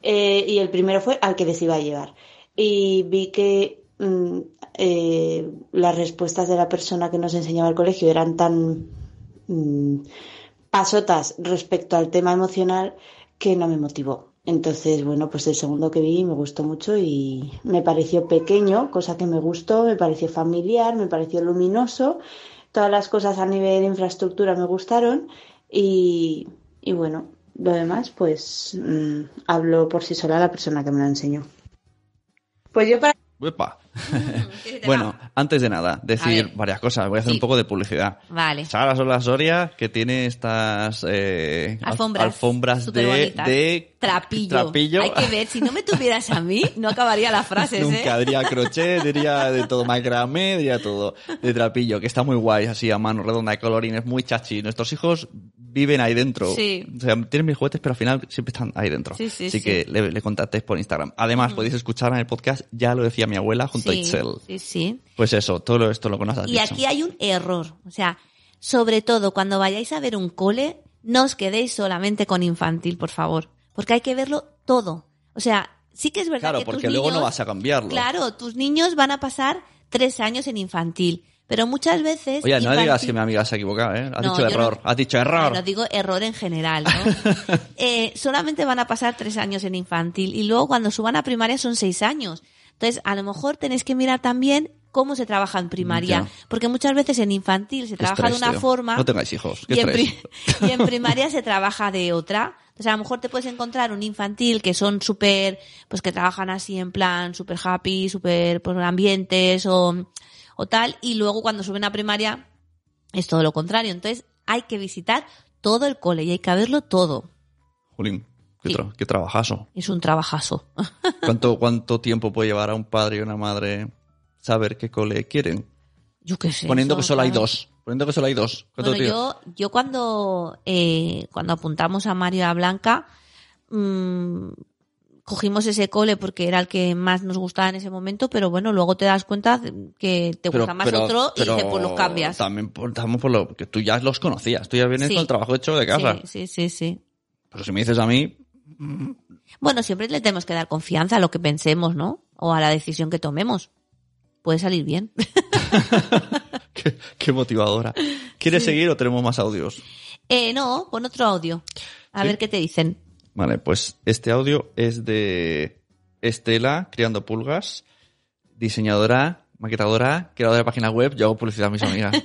Eh, y el primero fue al que les iba a llevar. Y vi que mm, eh, las respuestas de la persona que nos enseñaba el colegio eran tan mm, pasotas respecto al tema emocional que no me motivó. Entonces, bueno, pues el segundo que vi me gustó mucho y me pareció pequeño, cosa que me gustó, me pareció familiar, me pareció luminoso. Todas las cosas a nivel de infraestructura me gustaron y, y bueno, lo demás, pues mm, hablo por sí sola la persona que me lo enseñó. Pues yo para Uepa. ¿Qué se te bueno, antes de nada, decir varias cosas. Voy a hacer Sí. un poco de publicidad. Vale. Sara Sola Soria, que tiene estas eh, al- Alfombras. alfombras de, trapillo. trapillo. Hay que ver, si no me tuvieras a mí, no acabaría las frases, Nunca ¿eh? diría crochet, diría de todo macramé, diría todo de trapillo, que está muy guay, así a mano redonda de colorines, muy chachi. Nuestros hijos viven ahí dentro. Sí. O sea, tienen mis juguetes, pero al final siempre están ahí dentro. Sí, sí, así sí. que le, le contactéis por Instagram. Además, podéis escuchar en el podcast, ya lo decía mi abuela junto a Sí, sí. Pues eso, todo esto lo has Y aquí hay un error. O sea, sobre todo cuando vayáis a ver un cole, no os quedéis solamente con infantil, por favor. Porque hay que verlo todo. O sea, sí que es verdad Claro, que tus porque luego no vas a cambiarlo. Claro, tus niños van a pasar tres años en infantil. Pero muchas veces. Oye, no digas que mi amiga se ha equivocado, ¿eh? Has No, dicho error, no- has dicho error. Bueno, digo error en general, ¿no? Eh, solamente van a pasar tres años en infantil y luego cuando suban a primaria son seis años. Entonces, a lo mejor tenéis que mirar también cómo se trabaja en primaria, Ya. porque muchas veces en infantil se trabaja de una tío. forma No tengáis hijos, qué y, en estrés. pri- y en primaria se trabaja de otra. Entonces, a lo mejor te puedes encontrar un infantil que son súper, pues que trabajan así en plan súper happy, súper pues, ambientes o, o tal, y luego cuando suben a primaria es todo lo contrario. Entonces, hay que visitar todo el cole y hay que verlo todo. Jolín, qué, Sí. tra- qué trabajazo. Es un trabajazo. ¿Cuánto, ¿Cuánto tiempo puede llevar a un padre y una madre saber qué cole quieren? Yo qué sé. Poniendo eso, que solo hay dos. Poniendo que solo hay dos. ¿Cuánto Bueno, yo, yo cuando, eh, cuando apuntamos a Mario y a Blanca, mm, cogimos ese cole porque era el que más nos gustaba en ese momento, pero bueno, luego te das cuenta que te gusta más otro y dices, pues los cambias. También también por lo que tú ya los conocías. Tú ya vienes Sí. con el trabajo hecho de casa. Sí, sí, sí, sí. Pero si me dices a mí, Bueno, siempre le tenemos que dar confianza a lo que pensemos, ¿no? O a la decisión que tomemos. Puede salir bien. qué, qué motivadora. ¿Quieres seguir o tenemos más audios? eh, no, pon otro audio. A ¿Sí? ver qué te dicen. Vale, pues este audio es de Estela, Criando Pulgas, diseñadora, maquetadora, creadora de página web. Yo hago publicidad a mis amigas.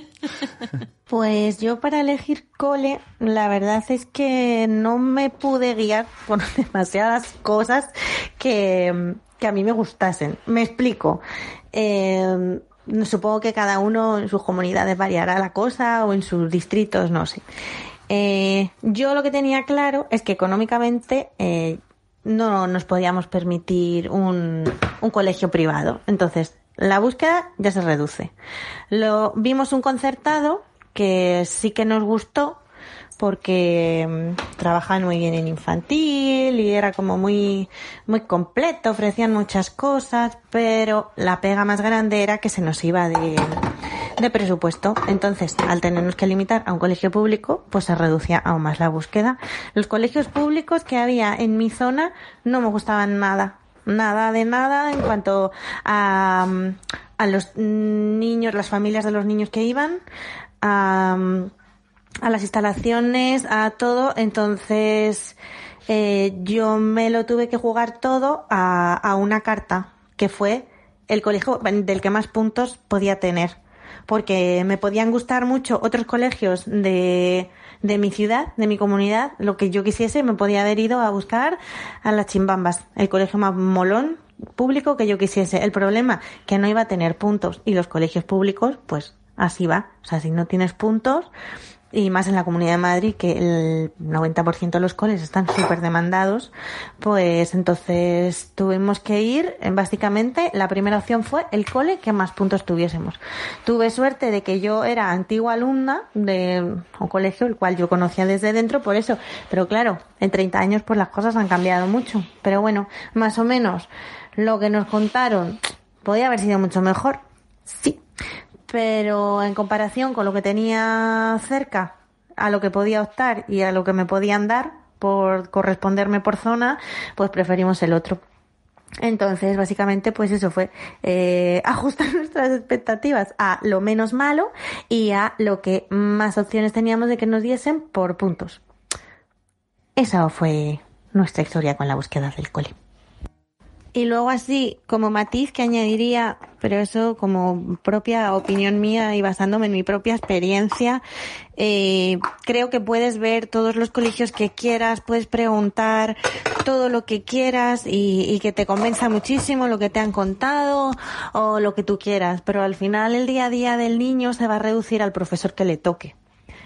Pues yo para elegir cole, la verdad es que no me pude guiar por demasiadas cosas que, que a mí me gustasen. Me explico. Eh, supongo que cada uno en sus comunidades variará la cosa o en sus distritos, no sé. Eh, yo lo que tenía claro es que económicamente eh, no nos podíamos permitir un, un colegio privado. Entonces, la búsqueda ya se reduce. Lo, vimos un concertado que sí que nos gustó porque mm, trabajaban muy bien en infantil y era como muy, muy completo, ofrecían muchas cosas, pero la pega más grande era que se nos iba de, de presupuesto. Entonces, al tenernos que limitar a un colegio público, pues se reducía aún más la búsqueda. Los colegios públicos que había en mi zona no me gustaban nada. Nada de nada en cuanto a, mm, a los niños, las familias de los niños que iban, a, mm, a las instalaciones, a todo. Entonces, eh, yo me lo tuve que jugar todo a, a una carta, que fue el colegio del que más puntos podía tener. Porque me podían gustar mucho otros colegios de, de mi ciudad, de mi comunidad, lo que yo quisiese, me podía haber ido a buscar a las chimbambas, el colegio más molón público que yo quisiese. El problema, que no iba a tener puntos y los colegios públicos, pues así va. O sea, si no tienes puntos, y más en la Comunidad de Madrid, que el 90% de los coles están súper demandados, pues entonces tuvimos que ir, básicamente, la primera opción fue el cole que más puntos tuviésemos. Tuve suerte de que yo era antigua alumna de un colegio, el cual yo conocía desde dentro, por eso, pero claro, en 30 años pues las cosas han cambiado mucho, pero bueno, más o menos lo que nos contaron podía haber sido mucho mejor, sí, pero en comparación con lo que tenía cerca, a lo que podía optar y a lo que me podían dar por corresponderme por zona, pues preferimos el otro. Entonces, básicamente, pues eso fue eh, ajustar nuestras expectativas a lo menos malo y a lo que más opciones teníamos de que nos diesen por puntos. Esa fue nuestra historia con la búsqueda del cole. Y luego así, como matiz que añadiría, pero eso como propia opinión mía y basándome en mi propia experiencia, eh, creo que puedes ver todos los colegios que quieras, puedes preguntar todo lo que quieras y, y que te convenza muchísimo lo que te han contado o lo que tú quieras, pero al final el día a día del niño se va a reducir al profesor que le toque.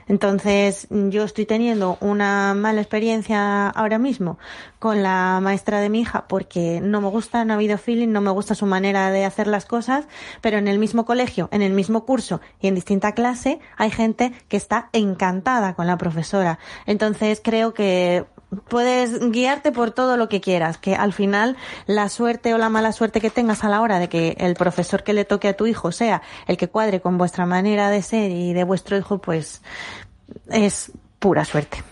Entonces, yo estoy teniendo una mala experiencia ahora mismo con la maestra de mi hija porque no me gusta, no ha habido feeling, no me gusta su manera de hacer las cosas, pero en el mismo colegio, en el mismo curso y en distinta clase hay gente que está encantada con la profesora. Entonces, creo que puedes guiarte por todo lo que quieras, que al final la suerte o la mala suerte que tengas a la hora de que el profesor que le toque a tu hijo sea el que cuadre con vuestra manera de ser y de vuestro hijo, pues es pura suerte.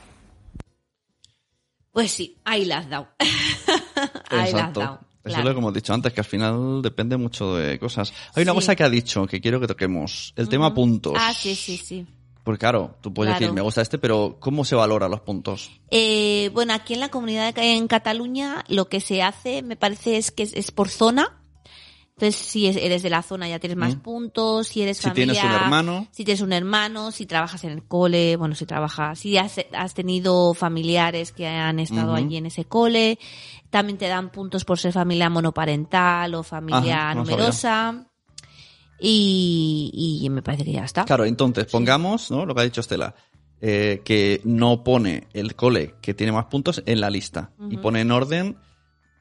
Pues sí, ahí la has dado. ahí la has dado. Eso claro. es lo que hemos dicho antes, que al final depende mucho de cosas. Hay una Sí. cosa que ha dicho que quiero que toquemos. El tema puntos. Ah, sí, sí, sí. Porque claro, tú puedes Claro. decir, me gusta este, pero ¿cómo se valoran los puntos? Eh, bueno, aquí en la comunidad de- en Cataluña lo que se hace, me parece, es que es, es por zona. Entonces, si es- eres de la zona ya tienes más Mm. puntos, si eres Si familia, tienes un hermano. si tienes un hermano, si trabajas en el cole, bueno, si trabajas, si has, has tenido familiares que han estado allí en ese cole, también te dan puntos por ser familia monoparental o familia Ajá, no numerosa. Y, y me parece que ya está. Claro, entonces pongamos, ¿no? Lo que ha dicho Estela, eh, que no pone el cole que tiene más puntos en la lista y pone en orden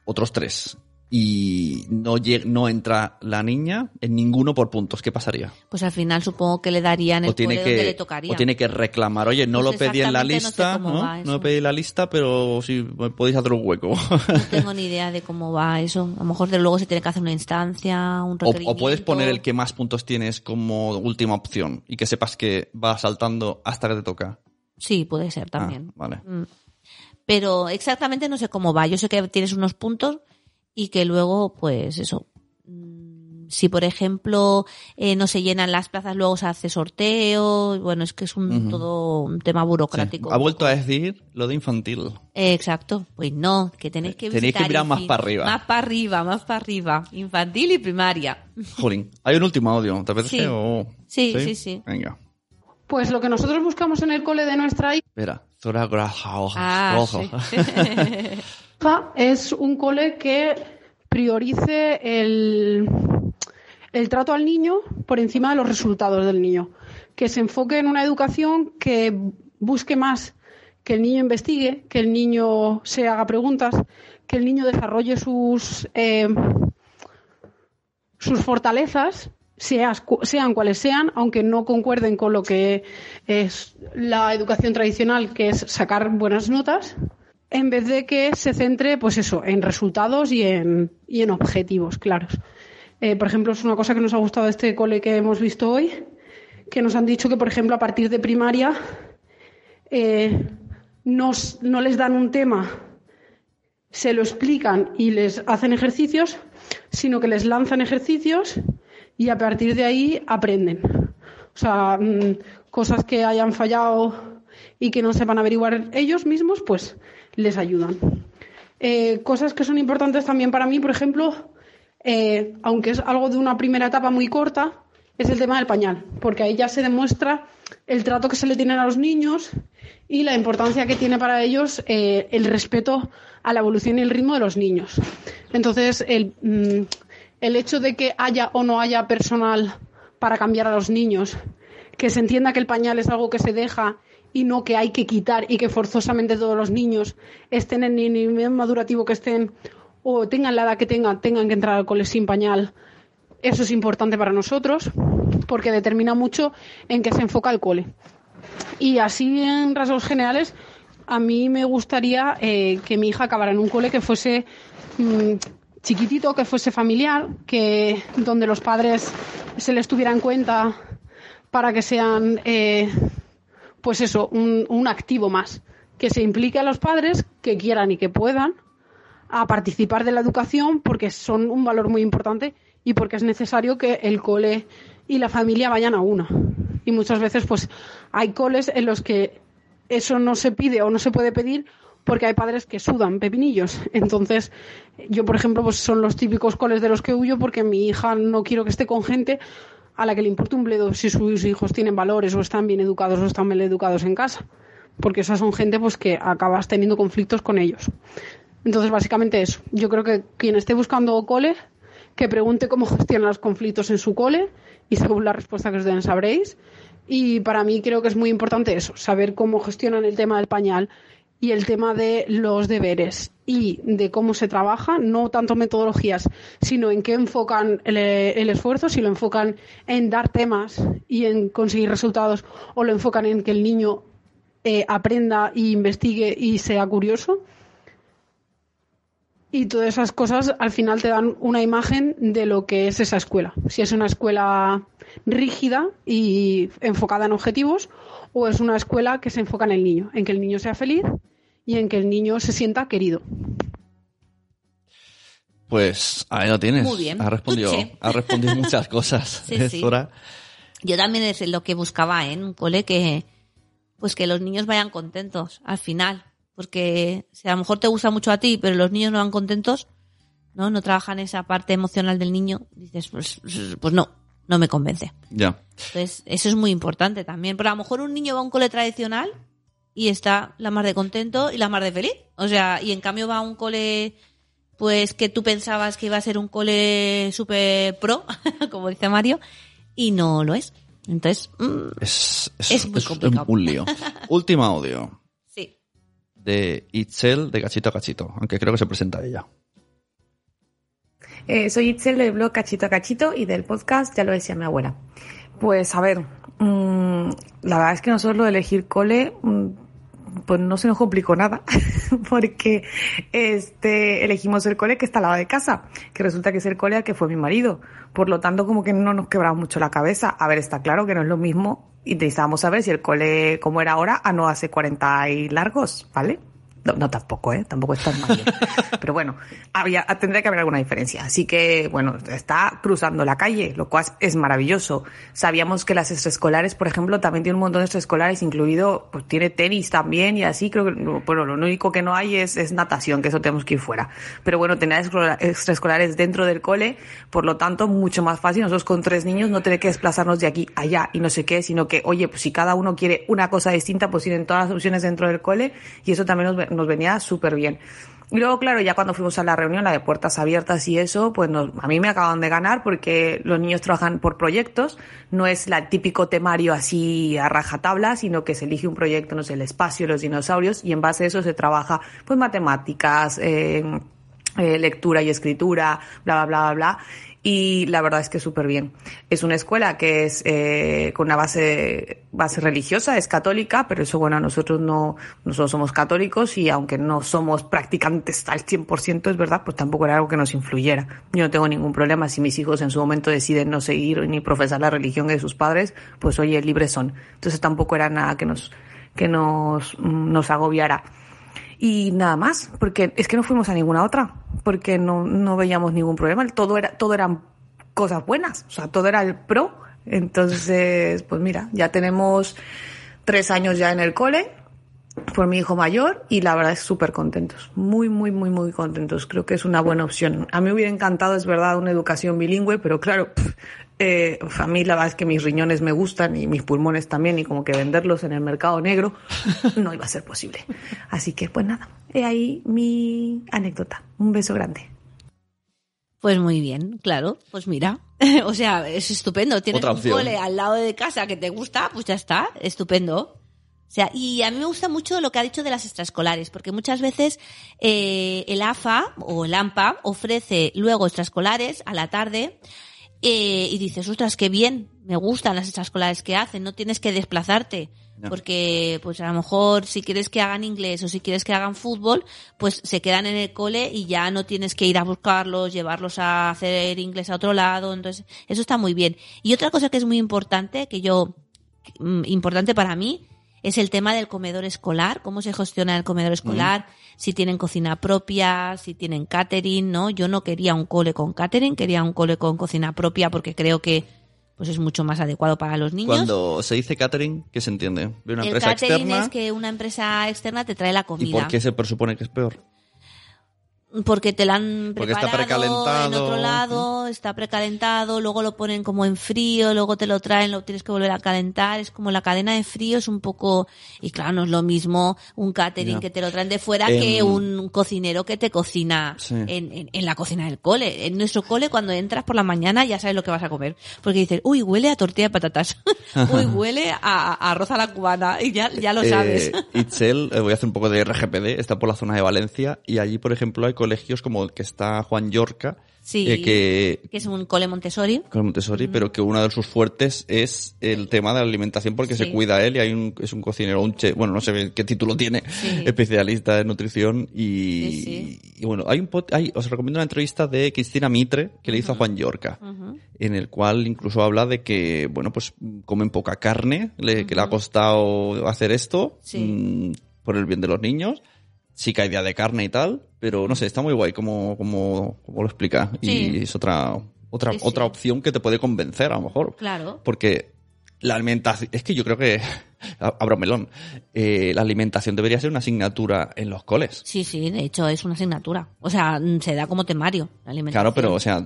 otros tres y no, no entra la niña en ninguno por puntos. ¿Qué pasaría? Pues al final supongo que le darían el O tiene, donde le que, tocaría. o tiene que reclamar, oye, no Pues lo pedí en la exactamente no sé lista, ¿no? No pedí la lista, pero si me podéis hacer un hueco. No tengo ni idea de cómo va eso. A lo mejor de luego se tiene que hacer una instancia, un requerimiento. o puedes poner el que más puntos tienes como última opción y que sepas que va saltando hasta que te toca. Sí, puede ser también. Ah, vale. Mm. Pero exactamente no sé cómo va. Yo sé que tienes unos puntos y que luego, pues eso. mm, Si, por ejemplo, eh, no se llenan las plazas, luego se hace sorteo. Bueno, es que es un, todo un tema burocrático. Ha vuelto a decir lo de infantil. Eh, Exacto. Pues no, que tenéis que Tenéis que mirar más para arriba. Más para arriba, más para arriba. Infantil y primaria. Jolín. Hay un último audio, ¿te apetece? Sí. o- Sí, sí, sí. Venga. Pues lo que nosotros buscamos en el cole de nuestra Espera. Zora Graja, ojo, Ah, sí. hija es un cole que priorice el, el trato al niño por encima de los resultados del niño. Que se enfoque en una educación que busque más que el niño investigue, que el niño se haga preguntas, que el niño desarrolle sus, eh, sus fortalezas, sean cuales sean, aunque no concuerden con lo que es la educación tradicional, que es sacar buenas notas, en vez de que se centre, pues eso, en resultados y en, y en objetivos claros. Eh, por ejemplo, es una cosa que nos ha gustado este cole que hemos visto hoy, que nos han dicho que, por ejemplo, a partir de primaria eh, nos- no les dan un tema, se lo explican y les hacen ejercicios, sino que les lanzan ejercicios y a partir de ahí aprenden. O sea, mm, cosas que hayan fallado y que no sepan averiguar ellos mismos, pues les ayudan. Eh, cosas que son importantes también para mí, por ejemplo, eh, aunque es algo de una primera etapa muy corta, es el tema del pañal, porque ahí ya se demuestra el trato que se le tienen a los niños y la importancia que tiene para ellos eh, el respeto a la evolución y el ritmo de los niños. Entonces, el, mm, el hecho de que haya o no haya personal para cambiar a los niños, que se entienda que el pañal es algo que se deja y no que hay que quitar y que forzosamente todos los niños estén en el nivel madurativo que estén o tengan la edad que tengan, tengan que entrar al cole sin pañal. Eso es importante para nosotros porque determina mucho en qué se enfoca el cole. Y así en rasgos generales, a mí me gustaría eh, que mi hija acabara en un cole que fuese mm, chiquitito, que fuese familiar, que donde los padres se les tuviera en cuenta para que sean, eh, pues eso, un, activo más, que se implique a los padres que quieran y que puedan a participar de la educación porque son un valor muy importante y porque es necesario que el cole y la familia vayan a una. Y muchas veces pues hay coles en los que eso no se pide o no se puede pedir porque hay padres que sudan pepinillos. Entonces, yo, por ejemplo, pues son los típicos coles de los que huyo porque mi hija no quiero que esté con gente a la que le importe un bledo si sus hijos tienen valores o están bien educados o están mal educados en casa. Porque esas son gente pues que acabas teniendo conflictos con ellos. Entonces, básicamente eso. Yo creo que quien esté buscando cole, que pregunte cómo gestiona los conflictos en su cole y según la respuesta que os den sabréis. Y para mí creo que es muy importante eso, saber cómo gestionan el tema del pañal y el tema de los deberes y de cómo se trabaja, no tanto metodologías, sino en qué enfocan el, esfuerzo, si lo enfocan en dar temas y en conseguir resultados o lo enfocan en que el niño eh, aprenda e investigue y sea curioso. Y todas esas cosas al final te dan una imagen de lo que es esa escuela. Si es una escuela rígida y enfocada en objetivos o es una escuela que se enfoca en el niño, en que el niño sea feliz y en que el niño se sienta querido. Pues ahí lo tienes. Muy bien. Ha respondido, Tuche. ha respondido muchas cosas. Sí, Es sí. hora. Yo también es lo que buscaba ¿eh? en un cole que pues que los niños vayan contentos al final, porque si a lo mejor te gusta mucho a ti, pero los niños no van contentos, no no trabajan esa parte emocional del niño, dices pues pues no, no me convence. Ya. Entonces, eso es muy importante también, pero a lo mejor un niño va a un cole tradicional y está la más de contento y la más de feliz, o sea, y en cambio va a un cole pues que tú pensabas que iba a ser un cole super pro, como dice Mario, y no lo es. Entonces, mm, Es, es, Es muy es complicado. un lío. Último audio sí. de Itzel de Cachito a Cachito, aunque creo que se presenta ella. Eh, soy Itzel del blog Cachito a Cachito y del podcast Ya lo decía mi abuela. Pues a ver, mm, la verdad es que nosotros lo de elegir cole, mm, pues no se nos complicó nada, porque este elegimos el cole que está al lado de casa, que resulta que es el cole al que fue mi marido. Por lo tanto, como que no nos quebramos mucho la cabeza. A ver, está claro que no es lo mismo y necesitábamos saber si el cole como era ahora a no hace 40 y largos, ¿vale? No, no tampoco, ¿eh? Tampoco es tan mayor. Pero bueno, había, tendría que haber alguna diferencia. Así que, bueno, está cruzando la calle, lo cual es maravilloso. Sabíamos que las extraescolares, por ejemplo, también tiene un montón de extraescolares, incluido, pues tiene tenis también y así. Creo que, bueno, lo único que no hay es, es natación, que eso tenemos que ir fuera. Pero bueno, tener extra- extraescolares dentro del cole, por lo tanto, mucho más fácil. Nosotros con tres niños no tener que desplazarnos de aquí a allá y no sé qué, sino que, oye, pues si cada uno quiere una cosa distinta, pues tienen todas las opciones dentro del cole y eso también nos, nos venía súper bien. Y luego, claro, ya cuando fuimos a la reunión, la de puertas abiertas y eso, pues nos- a mí me acaban de ganar porque los niños trabajan por proyectos, no es el típico temario así a rajatabla, sino que se elige un proyecto, no sé, el espacio, los dinosaurios, y en base a eso se trabaja, pues, matemáticas, eh, eh, lectura y escritura, bla, bla, bla, bla. Y la verdad es que súper bien. Es una escuela que es eh, con una base, base religiosa, es católica, pero eso, bueno, nosotros no, nosotros somos católicos y aunque no somos practicantes al 100%, es verdad, pues tampoco era algo que nos influyera. Yo no tengo ningún problema si mis hijos en su momento deciden no seguir ni profesar la religión de sus padres, pues oye, libres son. Entonces tampoco era nada que nos, que nos, mm, nos agobiara. Y nada más, porque es que no fuimos a ninguna otra, porque no, no veíamos ningún problema. Todo era, todo eran cosas buenas, o sea, todo era el pro. Entonces, pues mira, ya tenemos tres años ya en el cole por mi hijo mayor y la verdad es súper contentos, muy, muy, muy, muy contentos. Creo que es una buena opción. A mí hubiera encantado, es verdad, una educación bilingüe, pero claro, pf, eh, a mí la verdad es que mis riñones me gustan y mis pulmones también y como que venderlos en el mercado negro no iba a ser posible. Así que pues nada, he ahí mi anécdota. Un beso grande. Pues muy bien, claro. Pues mira, o sea, es estupendo. Tienes Otra un cole al lado de casa que te gusta, pues ya está, estupendo. O sea, y a mí me gusta mucho lo que ha dicho de las extraescolares, porque muchas veces eh, el AFA o el AMPA ofrece luego extraescolares a la tarde eh, y dices, ostras, qué bien, me gustan las extraescolares que hacen, no tienes que desplazarte. Porque, pues a lo mejor, si quieres que hagan inglés o si quieres que hagan fútbol, pues se quedan en el cole y ya no tienes que ir a buscarlos, llevarlos a hacer inglés a otro lado. Entonces, eso está muy bien. Y otra cosa que es muy importante, que yo, mm, importante para mí, es el tema del comedor escolar, cómo se gestiona el comedor escolar, si tienen cocina propia, si tienen catering, ¿no? Yo no quería un cole con catering, quería un cole con cocina propia porque creo que pues es mucho más adecuado para los niños. Cuando se dice catering, ¿qué se entiende? ¿De una el empresa catering externa? es que una empresa externa te trae la ¿Y comida. por qué se presupone que es peor? Porque te la han Porque está preparado en precalentado. otro lado, está precalentado, luego lo ponen como en frío, luego te lo traen, lo tienes que volver a calentar, es como la cadena de frío es un poco, y claro, no es lo mismo un catering que te lo traen de fuera Em, que un cocinero que te cocina Sí. en, en- en la cocina del cole. En nuestro cole cuando entras por la mañana ya sabes lo que vas a comer, porque dices, uy, huele a tortilla de patatas, uy, huele a, a arroz a la cubana, y ya, ya lo sabes. Eh, Itzel, eh, voy a hacer un poco de RGPD, está por la zona de Valencia y allí, por ejemplo, hay colegios como el que está Juan Yorca, Sí. eh, que que es un cole Montessori. con Montessori, pero que uno de sus fuertes es el tema de la alimentación porque Sí. se cuida él y hay un, es un cocinero, un chef, bueno, no sé qué título tiene, Sí. especialista en nutrición y, bueno, hay un hay, os recomiendo una entrevista de Cristina Mitre que le hizo a Juan Yorca, en el cual incluso habla de que, bueno, pues comen poca carne, le- que le ha costado hacer esto mm, por el bien de los niños. Sí que hay día de carne y tal, pero no sé, está muy guay como, como, como lo explica. Sí. Y es otra, otra, Sí, sí. otra opción que te puede convencer a lo mejor. Claro. Porque la alimentación, es que yo creo que, abro melón, eh, la alimentación debería ser una asignatura en los coles. Sí, sí, de hecho es una asignatura. O sea, mm, se da como temario la alimentación. Claro, pero, o sea,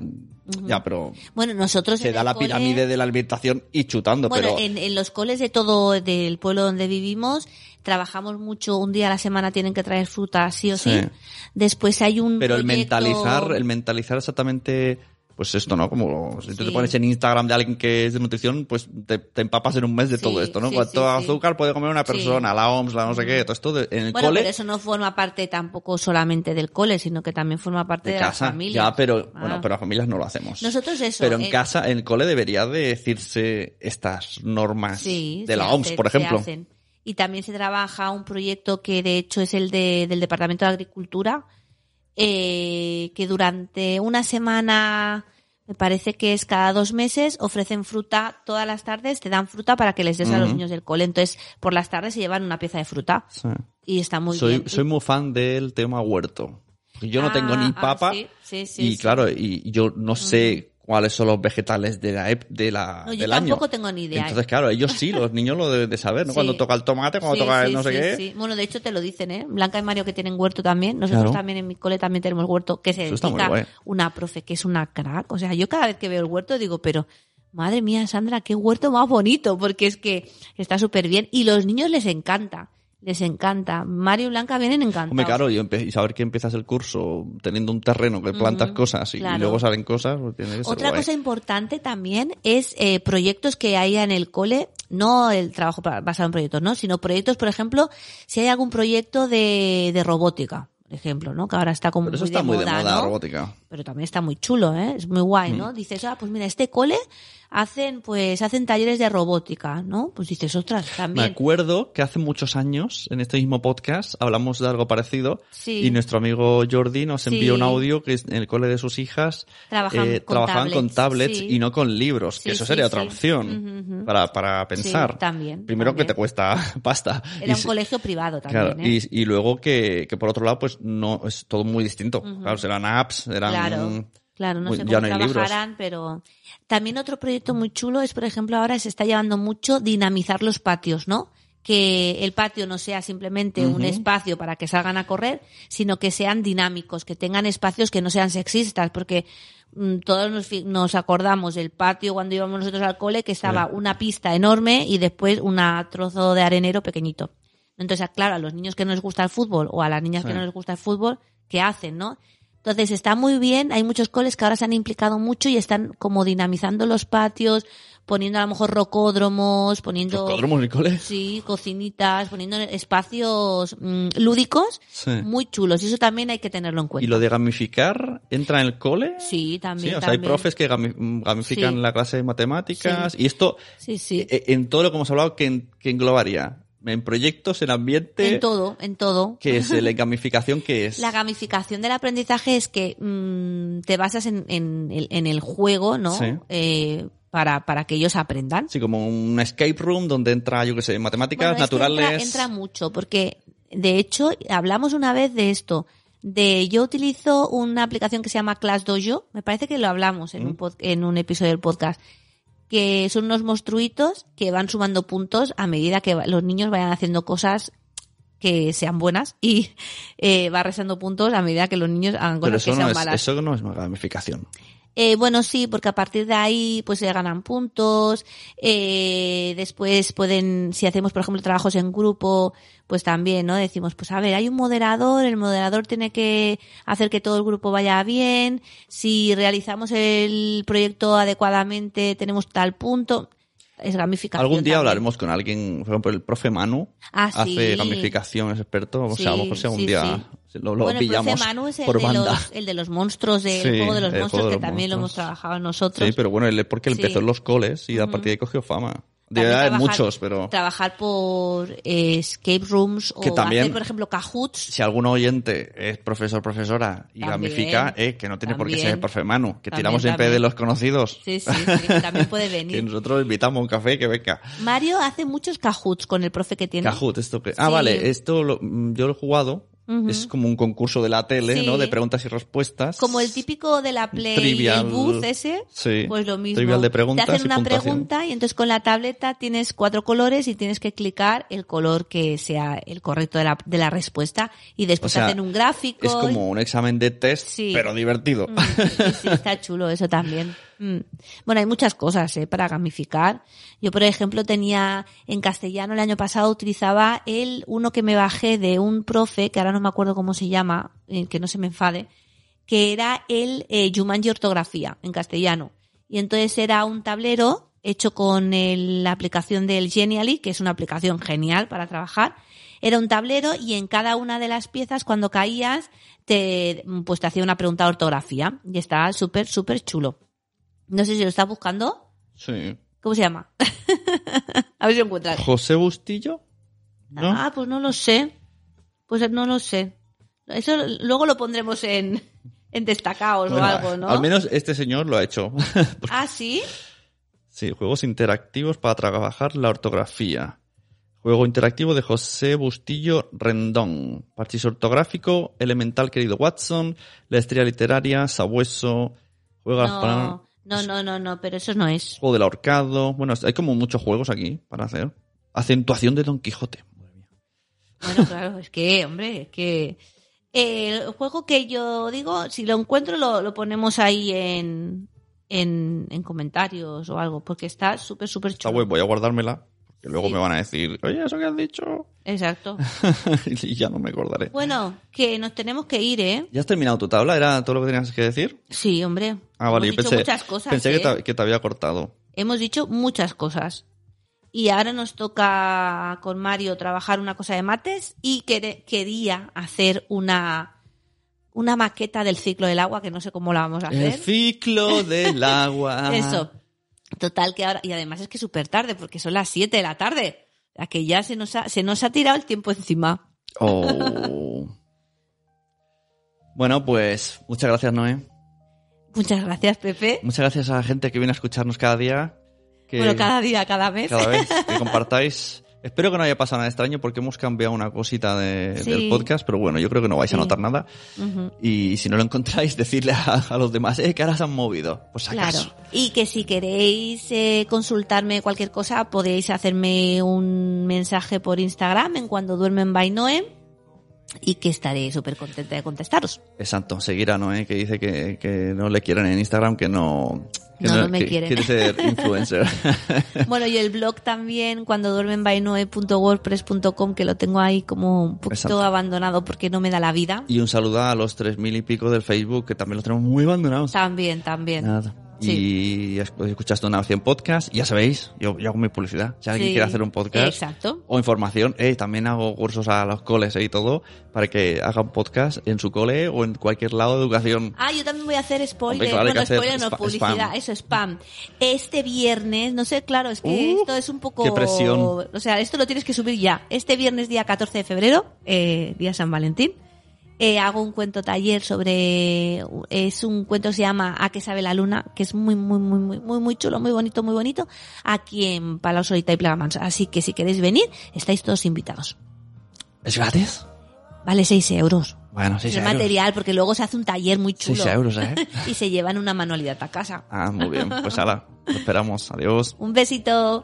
ya, pero Bueno, nosotros se en da el la cole- pirámide de la alimentación y chutando, Bueno, pero en, en los coles de todo del pueblo donde vivimos trabajamos mucho, un día a la semana tienen que traer fruta sí o sí. Sí. Después hay un pero el mentalizar, el mentalizar exactamente, pues esto, ¿no? Como si tú te pones en Instagram de alguien que es de nutrición, pues te, te empapas en un mes de Sí, todo esto, ¿no? sí, Cuánto azúcar puede comer una persona, la OMS, la no sé qué, todo esto de- en el Bueno, cole. pero eso no forma parte tampoco solamente del cole, sino que también forma parte de de, las casa, familias. ya, pero Ah. bueno, pero las familias no lo hacemos. Nosotros eso, Pero en en- casa, en el cole debería de decirse estas normas de se la OMS, por se ejemplo. hacen. Y también se trabaja un proyecto que de hecho es el de, del Departamento de Agricultura, eh, que durante una semana, me parece que es cada dos meses, ofrecen fruta todas las tardes, te dan fruta para que les des a los niños del cole. Entonces, por las tardes se llevan una pieza de fruta Sí. y está muy soy, bien. soy muy fan del tema huerto. Yo no Ah, tengo ni ah, papa sí, sí, sí, y claro, y y yo no sé cuáles son los vegetales de la de la No, yo del tampoco año. tengo ni idea. Entonces, claro, ellos sí, los niños lo deben de saber, ¿no? Sí. Cuando toca el tomate, cuando Sí, toca el sí, no sé sí, qué. sí. Bueno, de hecho te lo dicen, ¿eh? Blanca y Mario que tienen huerto también. Nosotros Claro. también en mi cole también tenemos huerto que se dedica una profe que es una crack. O sea, yo cada vez que veo el huerto digo, pero madre mía, Sandra, qué huerto más bonito, porque es que está súper bien y los niños les encanta. Les encanta. Mario y Blanca vienen encantados. Hombre, claro, y, y saber que empiezas el curso teniendo un terreno que plantas Ujú, cosas y, y claro. luego salen cosas, pues tiene que ser Otra guay. cosa importante también es eh, proyectos que haya en el cole, no el trabajo basado en proyectos, ¿no? Sino proyectos, por ejemplo, si hay algún proyecto de, de robótica, por ejemplo, ¿no? Que ahora está como Pero eso muy, está de muy moda, de moda, ¿no? robótica. Pero también está muy chulo, ¿eh? Es muy guay, ¿no? Dices, ah, pues mira, este cole hacen, pues, hacen talleres de robótica, ¿no? Pues dices, ostras, Me también. acuerdo que hace muchos años, en este mismo podcast, hablamos de algo parecido Sí. y nuestro amigo Jordi nos envió Sí. un audio que en el cole de sus hijas Trabajan eh, con trabajaban con tablets, tablets sí. y no con libros, que eso sería otra opción Ujú, ujú. para, para pensar. también, Primero también. que te cuesta pasta. Era Y un colegio privado también, Claro, ¿eh? y, y luego que, que por otro lado, pues no, es todo muy distinto. Claro, serán apps, eran... Claro, claro, no muy- sé cómo trabajarán, pero también otro proyecto muy chulo es, por ejemplo, ahora se está llevando mucho dinamizar los patios, ¿no? Que el patio no sea simplemente un espacio para que salgan a correr, sino que sean dinámicos, que tengan espacios que no sean sexistas, porque mm, todos nos, nos acordamos del patio cuando íbamos nosotros al cole, que estaba una pista enorme y después un trozo de arenero pequeñito. Entonces, claro, a los niños que no les gusta el fútbol o a las niñas que no les gusta el fútbol, ¿qué hacen, no? Entonces está muy bien, hay muchos coles que ahora se han implicado mucho y están como dinamizando los patios, poniendo a lo mejor rocódromos, poniendo ¿Rocódromos en el cole? sí, cocinitas, poniendo espacios mm, lúdicos Sí. muy chulos y eso también hay que tenerlo en cuenta. ¿Y lo de gamificar entra en el cole? Sí, también. Sí, o sea, hay profes que gami- gamifican Sí. la clase de matemáticas y esto, Sí, sí. eh, en todo lo que hemos hablado, que, que englobaría? En proyectos, en ambiente, en todo, en todo. ¿qué es? ¿La gamificación qué es? La gamificación del aprendizaje es que mm, te basas en, en el, en el juego, ¿no? Sí. Eh, para, para que ellos aprendan. Sí, como un escape room donde entra, yo qué sé, matemáticas Bueno, naturales. entra, entra mucho, porque de hecho hablamos una vez de esto. De yo utilizo una aplicación que se llama Class Dojo, me parece que lo hablamos en, un, Mm. pod- en un episodio del podcast. Que son unos monstruitos que van sumando puntos a medida que los niños vayan haciendo cosas que sean buenas y eh, va restando puntos a medida que los niños hagan Pero cosas eso que no, sean es, malas. eso no es una gamificación. Eh, bueno, sí, porque a partir de ahí pues se ganan puntos. eh, después pueden, si hacemos por ejemplo trabajos en grupo, pues también, ¿no? Decimos, pues a ver, hay un moderador, el moderador tiene que hacer que todo el grupo vaya bien. Si realizamos el proyecto adecuadamente, tenemos tal punto. Es gamificación. Algún día también. hablaremos con alguien, por ejemplo, el profe Manu Ah, hace sí. gamificación, es experto. O sea, a lo mejor Sí, algún sí, día lo, lo bueno, el pillamos profe Manu es el por de, banda. los, el de los monstruos, del Sí, juego de los el monstruos, que también lo hemos trabajado nosotros. Sí, pero bueno, él porque él Sí. empezó en los coles y a partir de ahí cogió fama. De verdad, hay trabajar- muchos, pero Trabajar por eh, escape rooms o Que también- hacer, por ejemplo, Kahoots. si algún oyente es profesor profesora y También. gamifica, eh, que no tiene por qué ser el profe Manu, que También, tiramos siempre de los conocidos. Sí, sí, sí, también puede que venir. nosotros invitamos a un café y que venga. Mario hace muchos Kahoots con el profe que tiene. Kahoot, esto que... Ah, Sí. vale, esto lo- yo lo he jugado. Es como un concurso de la tele, Sí. ¿no? De preguntas y respuestas. Como el típico de la Play Trivial. el booth ese, Sí. pues lo mismo. Trivial de preguntas Te hacen una pregunta y entonces con la tableta tienes cuatro colores y tienes que clicar el color que sea el correcto de la, de la respuesta y después O sea, hacen un gráfico. Es como un examen de test, Sí. pero divertido. Mm, sí, está chulo eso también. Mm. Bueno, hay muchas cosas ¿eh? para gamificar. Yo, por ejemplo, tenía en castellano el año pasado utilizaba el uno que me bajé de un profe, que ahora no me acuerdo cómo se llama, eh, que no se me enfade, que era el eh, Jumanji Ortografía en castellano. Y entonces era un tablero hecho con el- la aplicación del Genially, que es una aplicación genial para trabajar. Era un tablero y en cada una de las piezas, cuando caías, te, pues te hacía una pregunta de ortografía. Y estaba súper, súper chulo. No sé si lo estás buscando. Sí. ¿Cómo se llama? A ver si lo encuentras. José Bustillo. ¿No? Ah, pues no lo sé. Pues no lo sé. Eso luego lo pondremos en, en destacados Bueno, o algo, ¿no? Al menos este señor lo ha hecho. Ah, sí. sí, juegos interactivos para trabajar la ortografía. Juego interactivo de José Bustillo Rendón. Parchís ortográfico, Elemental querido Watson, La estrella literaria, Sabueso, Juega No, no, no, no, no, pero eso no es. Juego del ahorcado. Bueno, hay como muchos juegos aquí para hacer. Acentuación de Don Quijote. Bueno, claro, es que, hombre, es que eh, el juego que yo digo, si lo encuentro lo, lo ponemos ahí en, en, en comentarios o algo, porque está súper, súper chulo. web voy a guardármela. Que luego Sí. me van a decir, oye, eso que has dicho. Exacto. y ya no me acordaré. Bueno, que nos tenemos que ir, ¿eh? ¿Ya has terminado tu tabla? ¿Era todo lo que tenías que decir? Sí, hombre. Ah, vale, Hemos yo dicho pensé, muchas cosas, pensé que, ¿eh? te, que te había cortado. Hemos dicho muchas cosas. Y ahora nos toca con Mario trabajar una cosa de mates y quería hacer una, una maqueta del ciclo del agua, que no sé cómo la vamos a El hacer. ciclo del agua. Eso. Total que ahora, y además es que es súper tarde, porque son las 7 de la tarde. A que ya se nos ha, se nos ha tirado el tiempo encima. Oh. Bueno, pues muchas gracias, Noé. Muchas gracias, Pepe. Muchas gracias a la gente que viene a escucharnos cada día. Que Bueno, cada día, cada mes. cada vez que compartáis. Espero que no haya pasado nada extraño porque hemos cambiado una cosita de- Sí. del podcast, pero bueno, yo creo que no vais a notar nada. Y si no lo encontráis, decirle a, a los demás, eh, que ahora se han movido. Pues acaso. Claro. Y que si queréis eh, consultarme cualquier cosa, podéis hacerme un mensaje por Instagram en cuando duermen by Noé y que estaré súper contenta de contestaros. Exacto, seguir a Noé que dice que, que no le quieren en Instagram, que no... que No, no me que quieren. Quiere ser influencer. Bueno, y el blog también, cuando duermen by Noé.wordpress.com, que lo tengo ahí como un poquito Exacto. abandonado porque no me da la vida. y un saludo a los tres mil y pico del Facebook, que también los tenemos muy abandonados. También, también. Nada. Sí. Y es- escuchaste una opción podcast, ya sabéis, yo, yo hago mi publicidad. Si alguien Sí. quiere hacer un podcast Exacto. o información, eh, también hago cursos a los coles eh, y todo para que hagan podcast en su cole o en cualquier lado de educación. Ah, yo también voy a hacer spoiler. Claro, bueno, spoiler no, publicidad, spam. eso, spam. Este viernes, no sé, claro, es que Uh, esto es un poco... qué presión. O sea, esto lo tienes que subir ya. Este viernes, día 14 de febrero, eh, día San Valentín, eh, hago un cuento taller sobre... Es un cuento que se llama A que sabe la luna, que es muy, muy, muy, muy, muy, muy chulo, muy bonito, muy bonito, aquí en Palau Solita y Plegamans. Así que si queréis venir, estáis todos invitados. ¿Es gratis? Vale 6 euros. Bueno, 6 el euros. material, porque luego se hace un taller muy chulo. 6 euros, ¿eh? y se llevan una manualidad a casa. Ah, muy bien. Pues ala, esperamos. Adiós. Un besito.